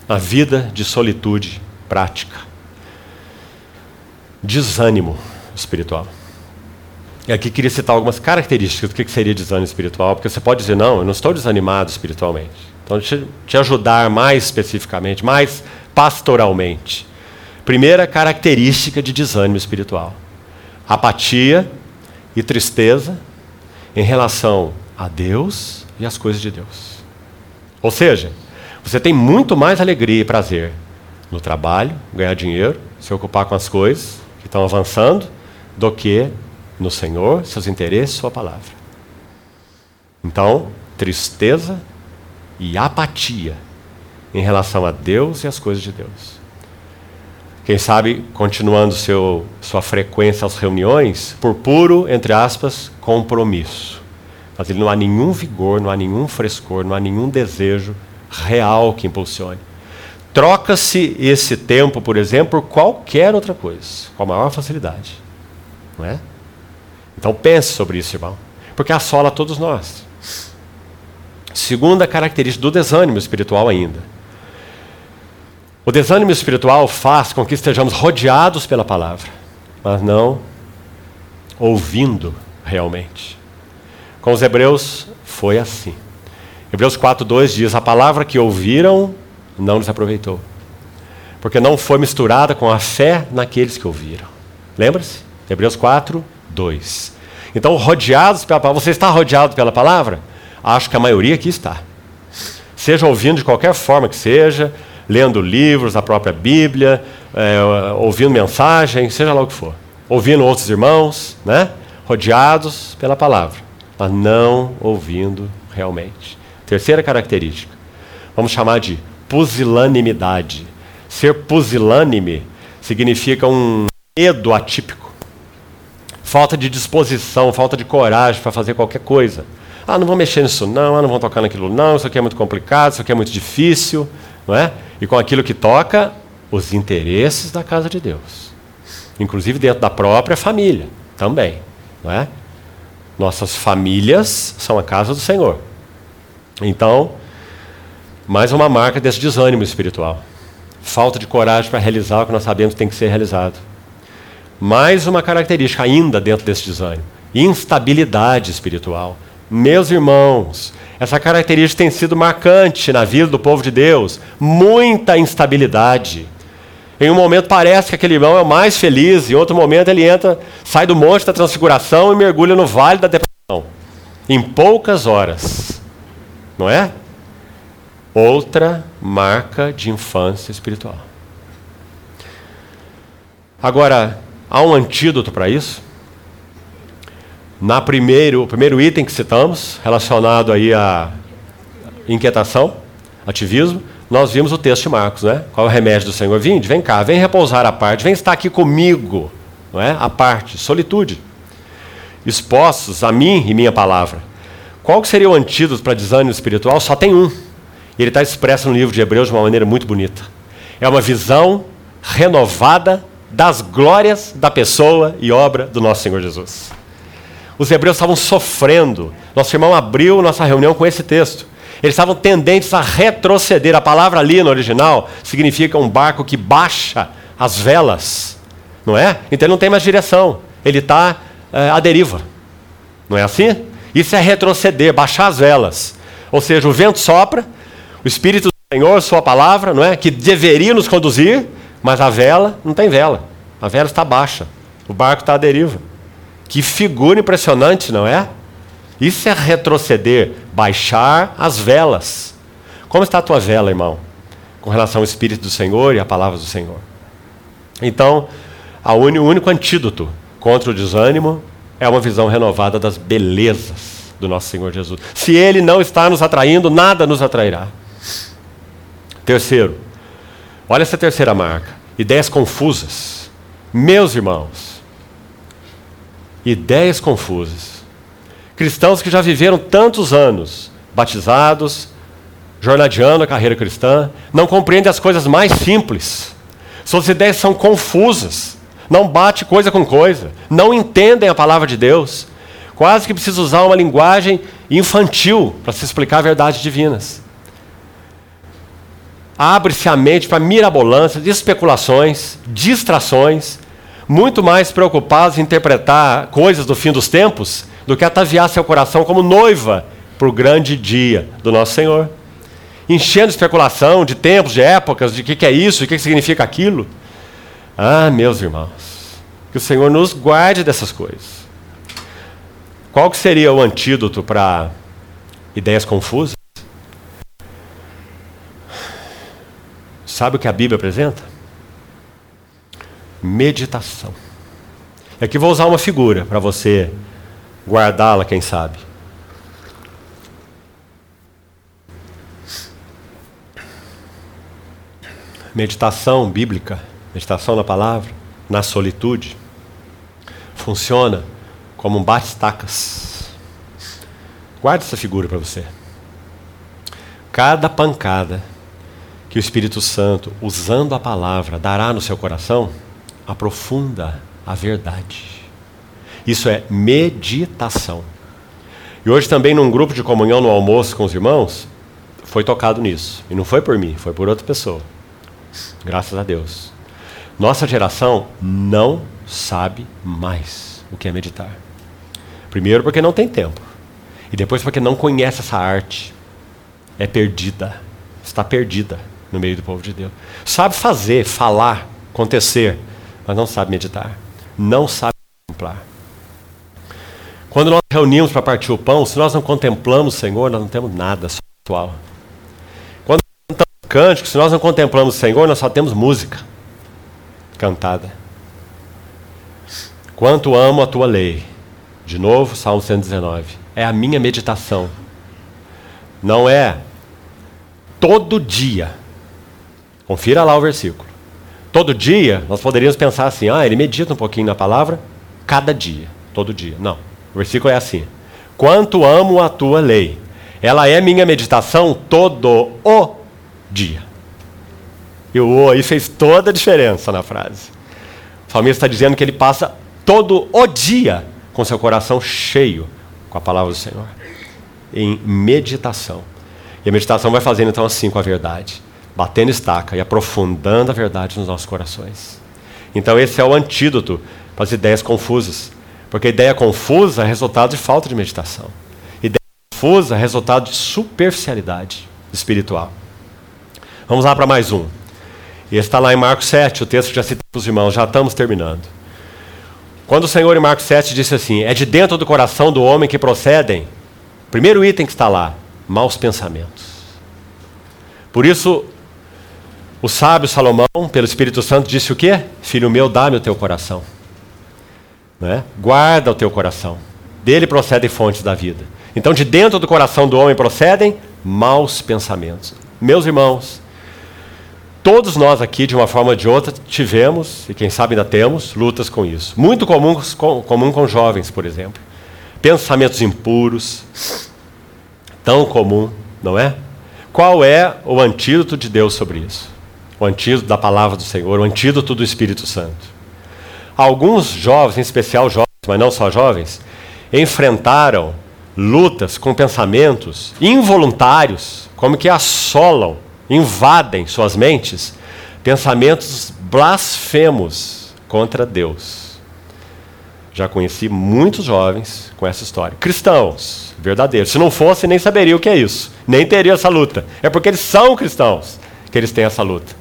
na vida de solitude prática: desânimo espiritual. E aqui queria citar algumas características do que seria desânimo espiritual, porque você pode dizer, não, eu não estou desanimado espiritualmente. Então, deixa eu te ajudar mais especificamente, mais pastoralmente. Primeira característica de desânimo espiritual: apatia e tristeza em relação a Deus e às coisas de Deus. Ou seja, você tem muito mais alegria e prazer no trabalho, ganhar dinheiro, se ocupar com as coisas que estão avançando, do que no Senhor, seus interesses, sua palavra. Então, tristeza e apatia em relação a Deus e as coisas de Deus. Quem sabe, continuando seu, sua frequência às reuniões, por puro, entre aspas, compromisso. Mas ele não há nenhum vigor, não há nenhum frescor, não há nenhum desejo real que impulsione. Troca-se esse tempo, por exemplo, por qualquer outra coisa, com a maior facilidade. Não é? Então pense sobre isso, irmão, porque assola todos nós. Segunda característica do desânimo espiritual ainda. O desânimo espiritual faz com que estejamos rodeados pela palavra, mas não ouvindo realmente. Com os hebreus foi assim. Hebreus 4:2 diz: "A palavra que ouviram não lhes aproveitou, porque não foi misturada com a fé naqueles que ouviram." Lembra-se? Hebreus 4:2. Então, rodeados pela palavra, você está rodeado pela palavra? Acho que a maioria aqui está. Seja ouvindo de qualquer forma que seja, lendo livros, a própria Bíblia, é, ouvindo mensagens, seja lá o que for. Ouvindo outros irmãos, né? rodeados pela palavra, mas não ouvindo realmente. Terceira característica, vamos chamar de pusilanimidade. Ser pusilânime significa um medo atípico, falta de disposição, falta de coragem para fazer qualquer coisa. Ah, não vou mexer nisso não, ah, não vou tocar naquilo não, isso aqui é muito complicado, isso aqui é muito difícil, não é? E com aquilo que toca, os interesses da casa de Deus. Inclusive dentro da própria família, também, não é? Nossas famílias são a casa do Senhor. Então, mais uma marca desse desânimo espiritual. Falta de coragem para realizar o que nós sabemos que tem que ser realizado. Mais uma característica ainda dentro desse desânimo: instabilidade espiritual. Meus irmãos, essa característica tem sido marcante na vida do povo de Deus. Muita instabilidade. Em um momento parece que aquele irmão é o mais feliz, em outro momento ele entra, sai do monte da transfiguração e mergulha no vale da depressão. Em poucas horas. Não é? Outra marca de infância espiritual. Agora, há um antídoto para isso? Na primeiro, o primeiro item que citamos, relacionado aí à inquietação, ativismo, nós vimos o texto de Marcos, né? Qual é o remédio do Senhor? Vinde, vem cá, vem repousar a parte, vem estar aqui comigo, não é? A parte, solitude. Expostos a mim e minha palavra. Qual que seria o antídoto para desânimo espiritual? Só tem um. Ele está expresso no livro de Hebreus de uma maneira muito bonita. É uma visão renovada das glórias da pessoa e obra do nosso Senhor Jesus. Os hebreus estavam sofrendo. Nosso irmão abriu nossa reunião com esse texto. Eles estavam tendentes a retroceder. A palavra ali no original significa um barco que baixa as velas. Não é? Então ele não tem mais direção. Ele está é, à deriva. Não é assim? Isso é retroceder, baixar as velas. Ou seja, o vento sopra, o Espírito do Senhor, Sua palavra, não é? Que deveria nos conduzir, mas a vela não tem vela. A vela está baixa. O barco está à deriva. Que figura impressionante, não é? Isso é retroceder, baixar as velas. Como está a tua vela, irmão? Com relação ao Espírito do Senhor e à palavra do Senhor. Então, o único antídoto contra o desânimo é uma visão renovada das belezas do nosso Senhor Jesus. Se Ele não está nos atraindo, nada nos atrairá. Terceiro, olha essa terceira marca: ideias confusas. Meus irmãos, ideias confusas. Cristãos que já viveram tantos anos, batizados, jornadeando a carreira cristã, não compreendem as coisas mais simples. Suas ideias são confusas, não bate coisa com coisa, não entendem a palavra de Deus. Quase que precisa usar uma linguagem infantil para se explicar verdades divinas. Abre-se a mente para mirabolâncias, especulações, distrações, muito mais preocupados em interpretar coisas do fim dos tempos do que ataviar seu coração como noiva para o grande dia do nosso Senhor. Enchendo especulação de tempos, de épocas, de o que, que é isso, o que, que significa aquilo. Ah, meus irmãos, que o Senhor nos guarde dessas coisas. Qual que seria o antídoto para ideias confusas? Sabe o que a Bíblia apresenta? Meditação. E aqui vou usar uma figura para você guardá-la, quem sabe. Meditação bíblica, meditação na palavra, na solitude, funciona como um bate-estacas. Guarde essa figura para você. Cada pancada que o Espírito Santo, usando a palavra, dará no seu coração, aprofunda a verdade. Isso é meditação. E hoje também num grupo de comunhão no almoço com os irmãos, foi tocado nisso. E não foi por mim, foi por outra pessoa. Graças a Deus. Nossa geração não sabe mais o que é meditar. Primeiro porque não tem tempo. E depois porque não conhece essa arte. É perdida. Está perdida no meio do povo de Deus. Sabe fazer, falar, acontecer, mas não sabe meditar. Não sabe contemplar. Quando nós reunimos para partir o pão, se nós não contemplamos o Senhor, nós não temos nada espiritual. Quando nós cantamos cânticos, se nós não contemplamos o Senhor, nós só temos música cantada. Quanto amo a tua lei. De novo, Salmo 119. É a minha meditação. Não é todo dia. Confira lá o versículo. Todo dia, nós poderíamos pensar assim: ah, ele medita um pouquinho na palavra, cada dia, todo dia. Não. O versículo é assim: Quanto amo a tua lei. Ela é minha meditação todo o dia. E o o aí fez toda a diferença na frase. O salmista está dizendo que ele passa todo o dia com seu coração cheio com a palavra do Senhor, em meditação. E a meditação vai fazendo então assim com a verdade, batendo estaca e aprofundando a verdade nos nossos corações. Então esse é o antídoto para as ideias confusas, porque ideia confusa é resultado de falta de meditação. Ideia confusa é resultado de superficialidade espiritual. Vamos lá para mais um. E está lá em Marcos 7, o texto que já para os irmãos, já estamos terminando. Quando o Senhor em Marcos 7 disse assim: É de dentro do coração do homem que procedem, primeiro item que está lá, maus pensamentos. Por isso, o sábio Salomão, pelo Espírito Santo, disse o quê? Filho meu, dá-me o teu coração. Né? Guarda o teu coração. Dele procedem fontes da vida. Então, de dentro do coração do homem procedem maus pensamentos. Meus irmãos, Todos nós aqui, de uma forma ou de outra, tivemos, e quem sabe ainda temos, lutas com isso. Muito comum com, comum com jovens, por exemplo. Pensamentos impuros, tão comum, não é? Qual é o antídoto de Deus sobre isso? O antídoto da palavra do Senhor, o antídoto do Espírito Santo. Alguns jovens, em especial jovens, mas não só jovens, enfrentaram lutas com pensamentos involuntários, como que assolam invadem suas mentes pensamentos blasfemos contra Deus. Já conheci muitos jovens com essa história. Cristãos, verdadeiros. Se não fosse, nem saberia o que é isso. Nem teria essa luta. É porque eles são cristãos que eles têm essa luta.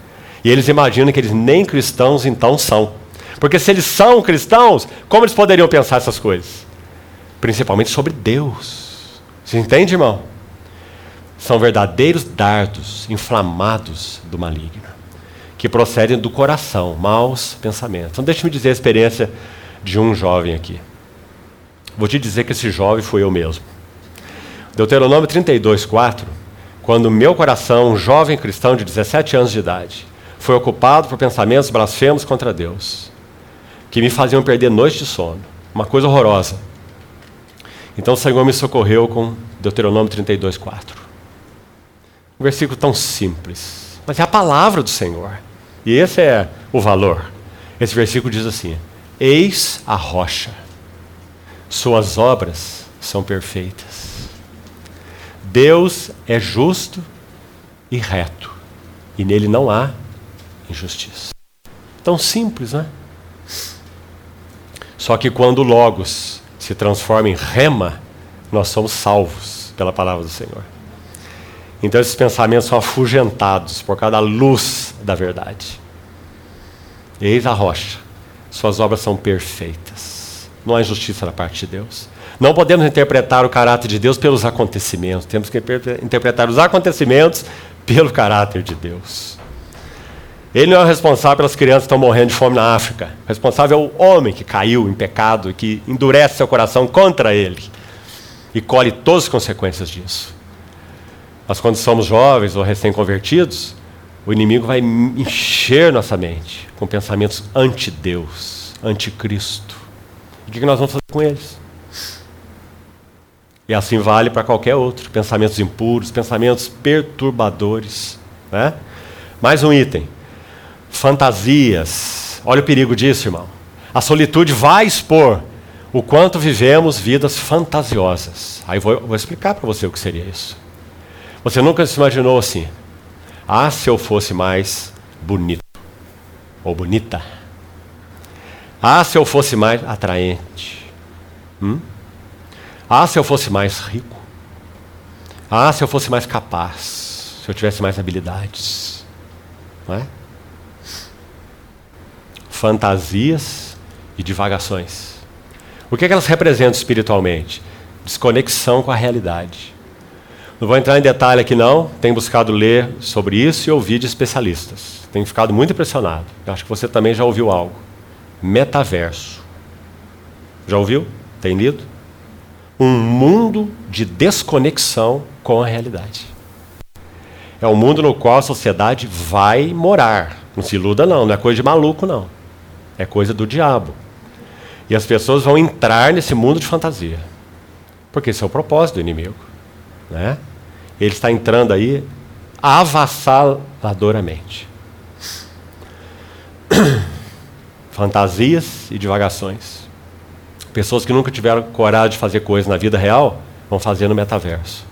E eles imaginam que eles nem cristãos então são. Porque se eles são cristãos, como eles poderiam pensar essas coisas? Principalmente sobre Deus. Você entende, irmão? são verdadeiros dardos inflamados do maligno, que procedem do coração, maus pensamentos. Então, deixe-me dizer a experiência de um jovem aqui. Vou te dizer que esse jovem foi eu mesmo. Deuteronômio 32, 4. Quando meu coração, um jovem cristão de 17 anos de idade, foi ocupado por pensamentos blasfemos contra Deus, que me faziam perder noites de sono, uma coisa horrorosa. Então o Senhor me socorreu com Deuteronômio 32, 4. Um versículo tão simples, mas é a palavra do Senhor. E esse é o valor. Esse versículo diz assim: Eis a rocha, suas obras são perfeitas. Deus é justo e reto, e nele não há injustiça. Tão simples, né? Só que quando Logos se transforma em rema, nós somos salvos pela palavra do Senhor. Então esses pensamentos são afugentados por causa da luz da verdade. Eis a rocha, suas obras são perfeitas. Não há injustiça da parte de Deus. Não podemos interpretar o caráter de Deus pelos acontecimentos, temos que interpretar os acontecimentos pelo caráter de Deus. Ele não é o responsável pelas crianças que estão morrendo de fome na África. O responsável é o homem que caiu em pecado e que endurece seu coração contra ele e colhe todas as consequências disso. Mas quando somos jovens ou recém-convertidos, o inimigo vai encher nossa mente com pensamentos anti-Deus, anti-Cristo. O que nós vamos fazer com eles? E assim vale para qualquer outro. Pensamentos impuros, pensamentos perturbadores. Né? Mais um item. Fantasias. Olha o perigo disso, irmão. A solitude vai expor o quanto vivemos vidas fantasiosas. Aí vou, vou explicar para você o que seria isso. Você nunca se imaginou assim? Ah, se eu fosse mais bonito ou bonita. Ah, se eu fosse mais atraente. Hum? Ah, se eu fosse mais rico. Ah, se eu fosse mais capaz. Se eu tivesse mais habilidades. Não é? Fantasias e divagações. O que, é que elas representam espiritualmente? Desconexão com a realidade. Não vou entrar em detalhe aqui não, tenho buscado ler sobre isso e ouvir de especialistas. Tenho ficado muito impressionado. Acho que você também já ouviu algo. Metaverso. Já ouviu? Tem lido? um mundo de desconexão com a realidade. É um mundo no qual a sociedade vai morar. Não se iluda, não, não é coisa de maluco, não. É coisa do diabo. E as pessoas vão entrar nesse mundo de fantasia. Porque esse é o propósito do inimigo. Né? Ele está entrando aí avassaladoramente. [COUGHS] Fantasias e divagações. Pessoas que nunca tiveram coragem de fazer coisas na vida real vão fazer no metaverso.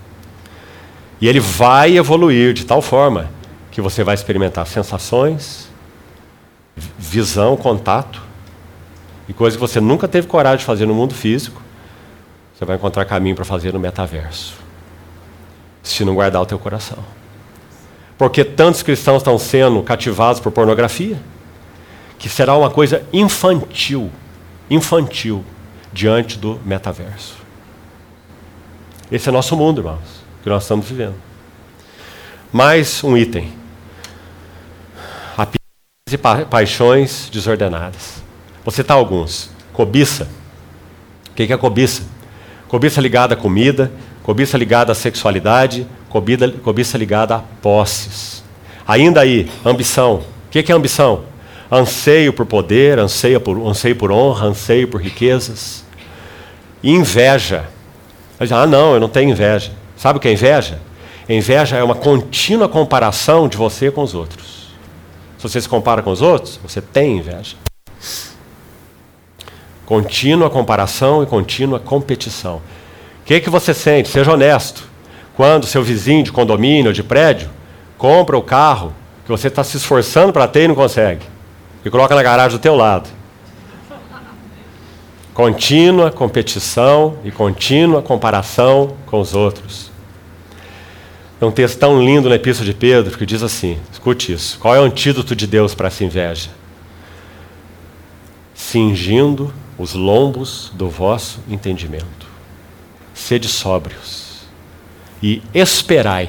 E ele vai evoluir de tal forma que você vai experimentar sensações, visão, contato, e coisas que você nunca teve coragem de fazer no mundo físico, você vai encontrar caminho para fazer no metaverso. Se não guardar o teu coração. Porque tantos cristãos estão sendo cativados por pornografia, que será uma coisa infantil, infantil diante do metaverso. Esse é nosso mundo, irmãos, que nós estamos vivendo. Mais um item: e pa paixões desordenadas. Vou citar alguns: cobiça. O que é cobiça? Cobiça ligada à comida, cobiça ligada à sexualidade, cobiça, cobiça ligada a posses. Ainda aí, ambição. O que é ambição? anseio por poder, anseio por, anseio por honra, anseio por riquezas. Inveja. Ah, não, eu não tenho inveja. Sabe o que é inveja? Inveja é uma contínua comparação de você com os outros. Se você se compara com os outros, você tem inveja. Contínua comparação e contínua competição. O que, é que você sente? Seja honesto. Quando seu vizinho de condomínio ou de prédio compra o carro que você está se esforçando para ter e não consegue e coloca na garagem do teu lado. Contínua competição e contínua comparação com os outros. É um texto tão lindo na Epístola de Pedro que diz assim: escute isso. Qual é o antídoto de Deus para essa inveja? Cingindo os lombos do vosso entendimento. Sede sóbrios e esperai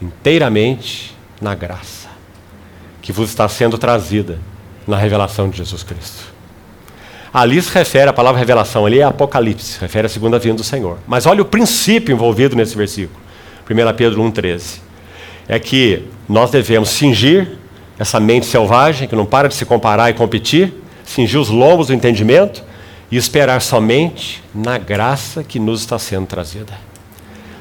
inteiramente na graça que vos está sendo trazida na revelação de Jesus Cristo. Ali se refere, a palavra revelação ali é Apocalipse, refere à segunda vinda do Senhor. Mas olha o princípio envolvido nesse versículo. 1 Pedro 1,13. É que nós devemos cingir essa mente selvagem, que não para de se comparar e competir, cingir os lombos do entendimento e esperar somente na graça que nos está sendo trazida.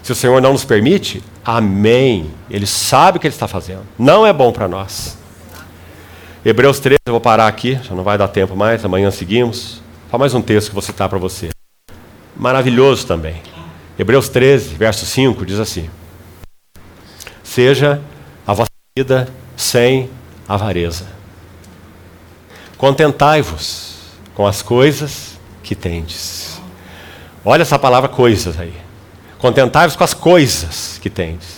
Se o Senhor não nos permite, amém. Ele sabe o que ele está fazendo. Não é bom para nós. Hebreus 13, eu vou parar aqui, já não vai dar tempo mais, amanhã seguimos. Só mais um texto que vou citar para você. Maravilhoso também. Hebreus 13, verso 5 diz assim: Seja a vossa vida sem avareza. Contentai-vos com as coisas que tendes. Olha essa palavra coisas aí. Contentai-vos com as coisas que tendes.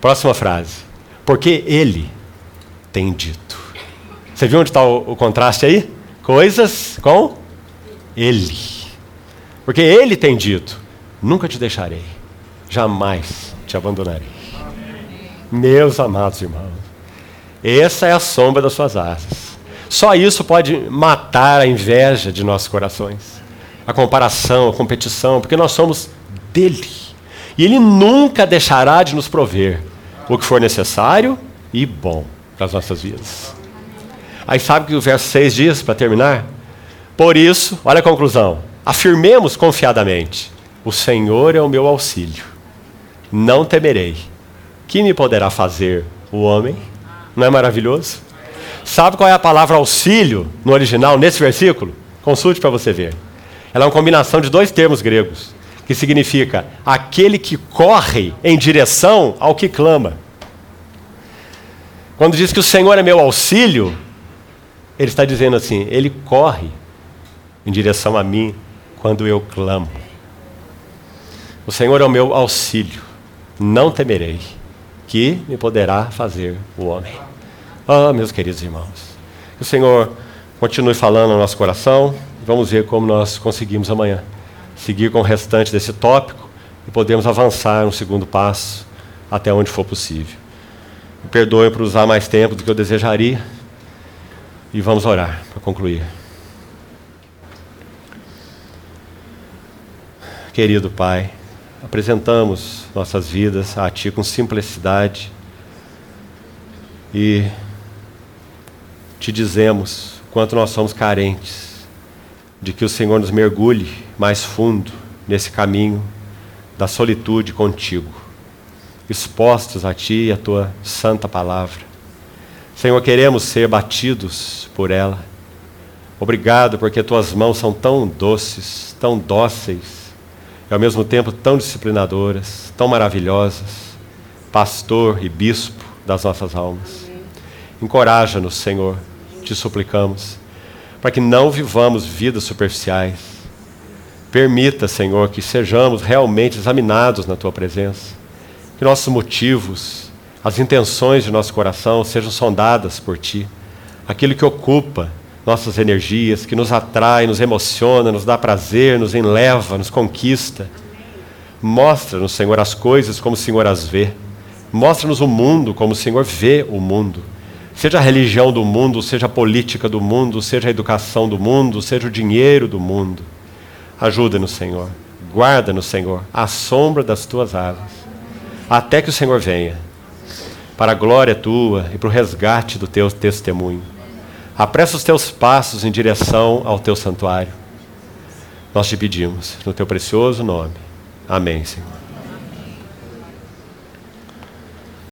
Próxima frase. Porque ele tem dito. Você viu onde está o, o contraste aí? Coisas com Ele. Porque Ele tem dito: Nunca te deixarei, jamais te abandonarei. Meus amados irmãos, Essa é a sombra das suas asas. Só isso pode matar a inveja de nossos corações, a comparação, a competição, porque nós somos dele. E ele nunca deixará de nos prover o que for necessário e bom para as nossas vidas. Aí sabe que o verso 6 diz, para terminar? Por isso, olha a conclusão: afirmemos confiadamente: o Senhor é o meu auxílio, não temerei. Que me poderá fazer o homem? Não é maravilhoso? Sabe qual é a palavra auxílio no original, nesse versículo? Consulte para você ver. Ela é uma combinação de dois termos gregos, que significa aquele que corre em direção ao que clama. Quando diz que o Senhor é meu auxílio, ele está dizendo assim: ele corre em direção a mim quando eu clamo. O Senhor é o meu auxílio, não temerei, que me poderá fazer o homem. Ah, meus queridos irmãos, que o Senhor continue falando no nosso coração, vamos ver como nós conseguimos amanhã seguir com o restante desse tópico e podemos avançar no segundo passo até onde for possível. Me perdoe por usar mais tempo do que eu desejaria e vamos orar para concluir. Querido Pai, apresentamos nossas vidas a Ti com simplicidade e te dizemos quanto nós somos carentes de que o Senhor nos mergulhe mais fundo nesse caminho da solitude contigo, expostos a Ti e a Tua santa palavra. Senhor, queremos ser batidos por ela. Obrigado porque Tuas mãos são tão doces, tão dóceis e ao mesmo tempo tão disciplinadoras, tão maravilhosas, pastor e bispo das nossas almas. Encoraja-nos, Senhor, te suplicamos, para que não vivamos vidas superficiais. Permita, Senhor, que sejamos realmente examinados na tua presença, que nossos motivos, as intenções de nosso coração sejam sondadas por ti, aquilo que ocupa nossas energias, que nos atrai, nos emociona, nos dá prazer, nos enleva, nos conquista. Mostra-nos, Senhor, as coisas como o Senhor as vê. Mostra-nos o mundo como o Senhor vê o mundo. Seja a religião do mundo, seja a política do mundo, seja a educação do mundo, seja o dinheiro do mundo. Ajuda-nos, Senhor. Guarda-nos, Senhor, à sombra das tuas asas, até que o Senhor venha, para a glória tua e para o resgate do teu testemunho. Apressa os teus passos em direção ao teu santuário. Nós te pedimos, no teu precioso nome. Amém, Senhor.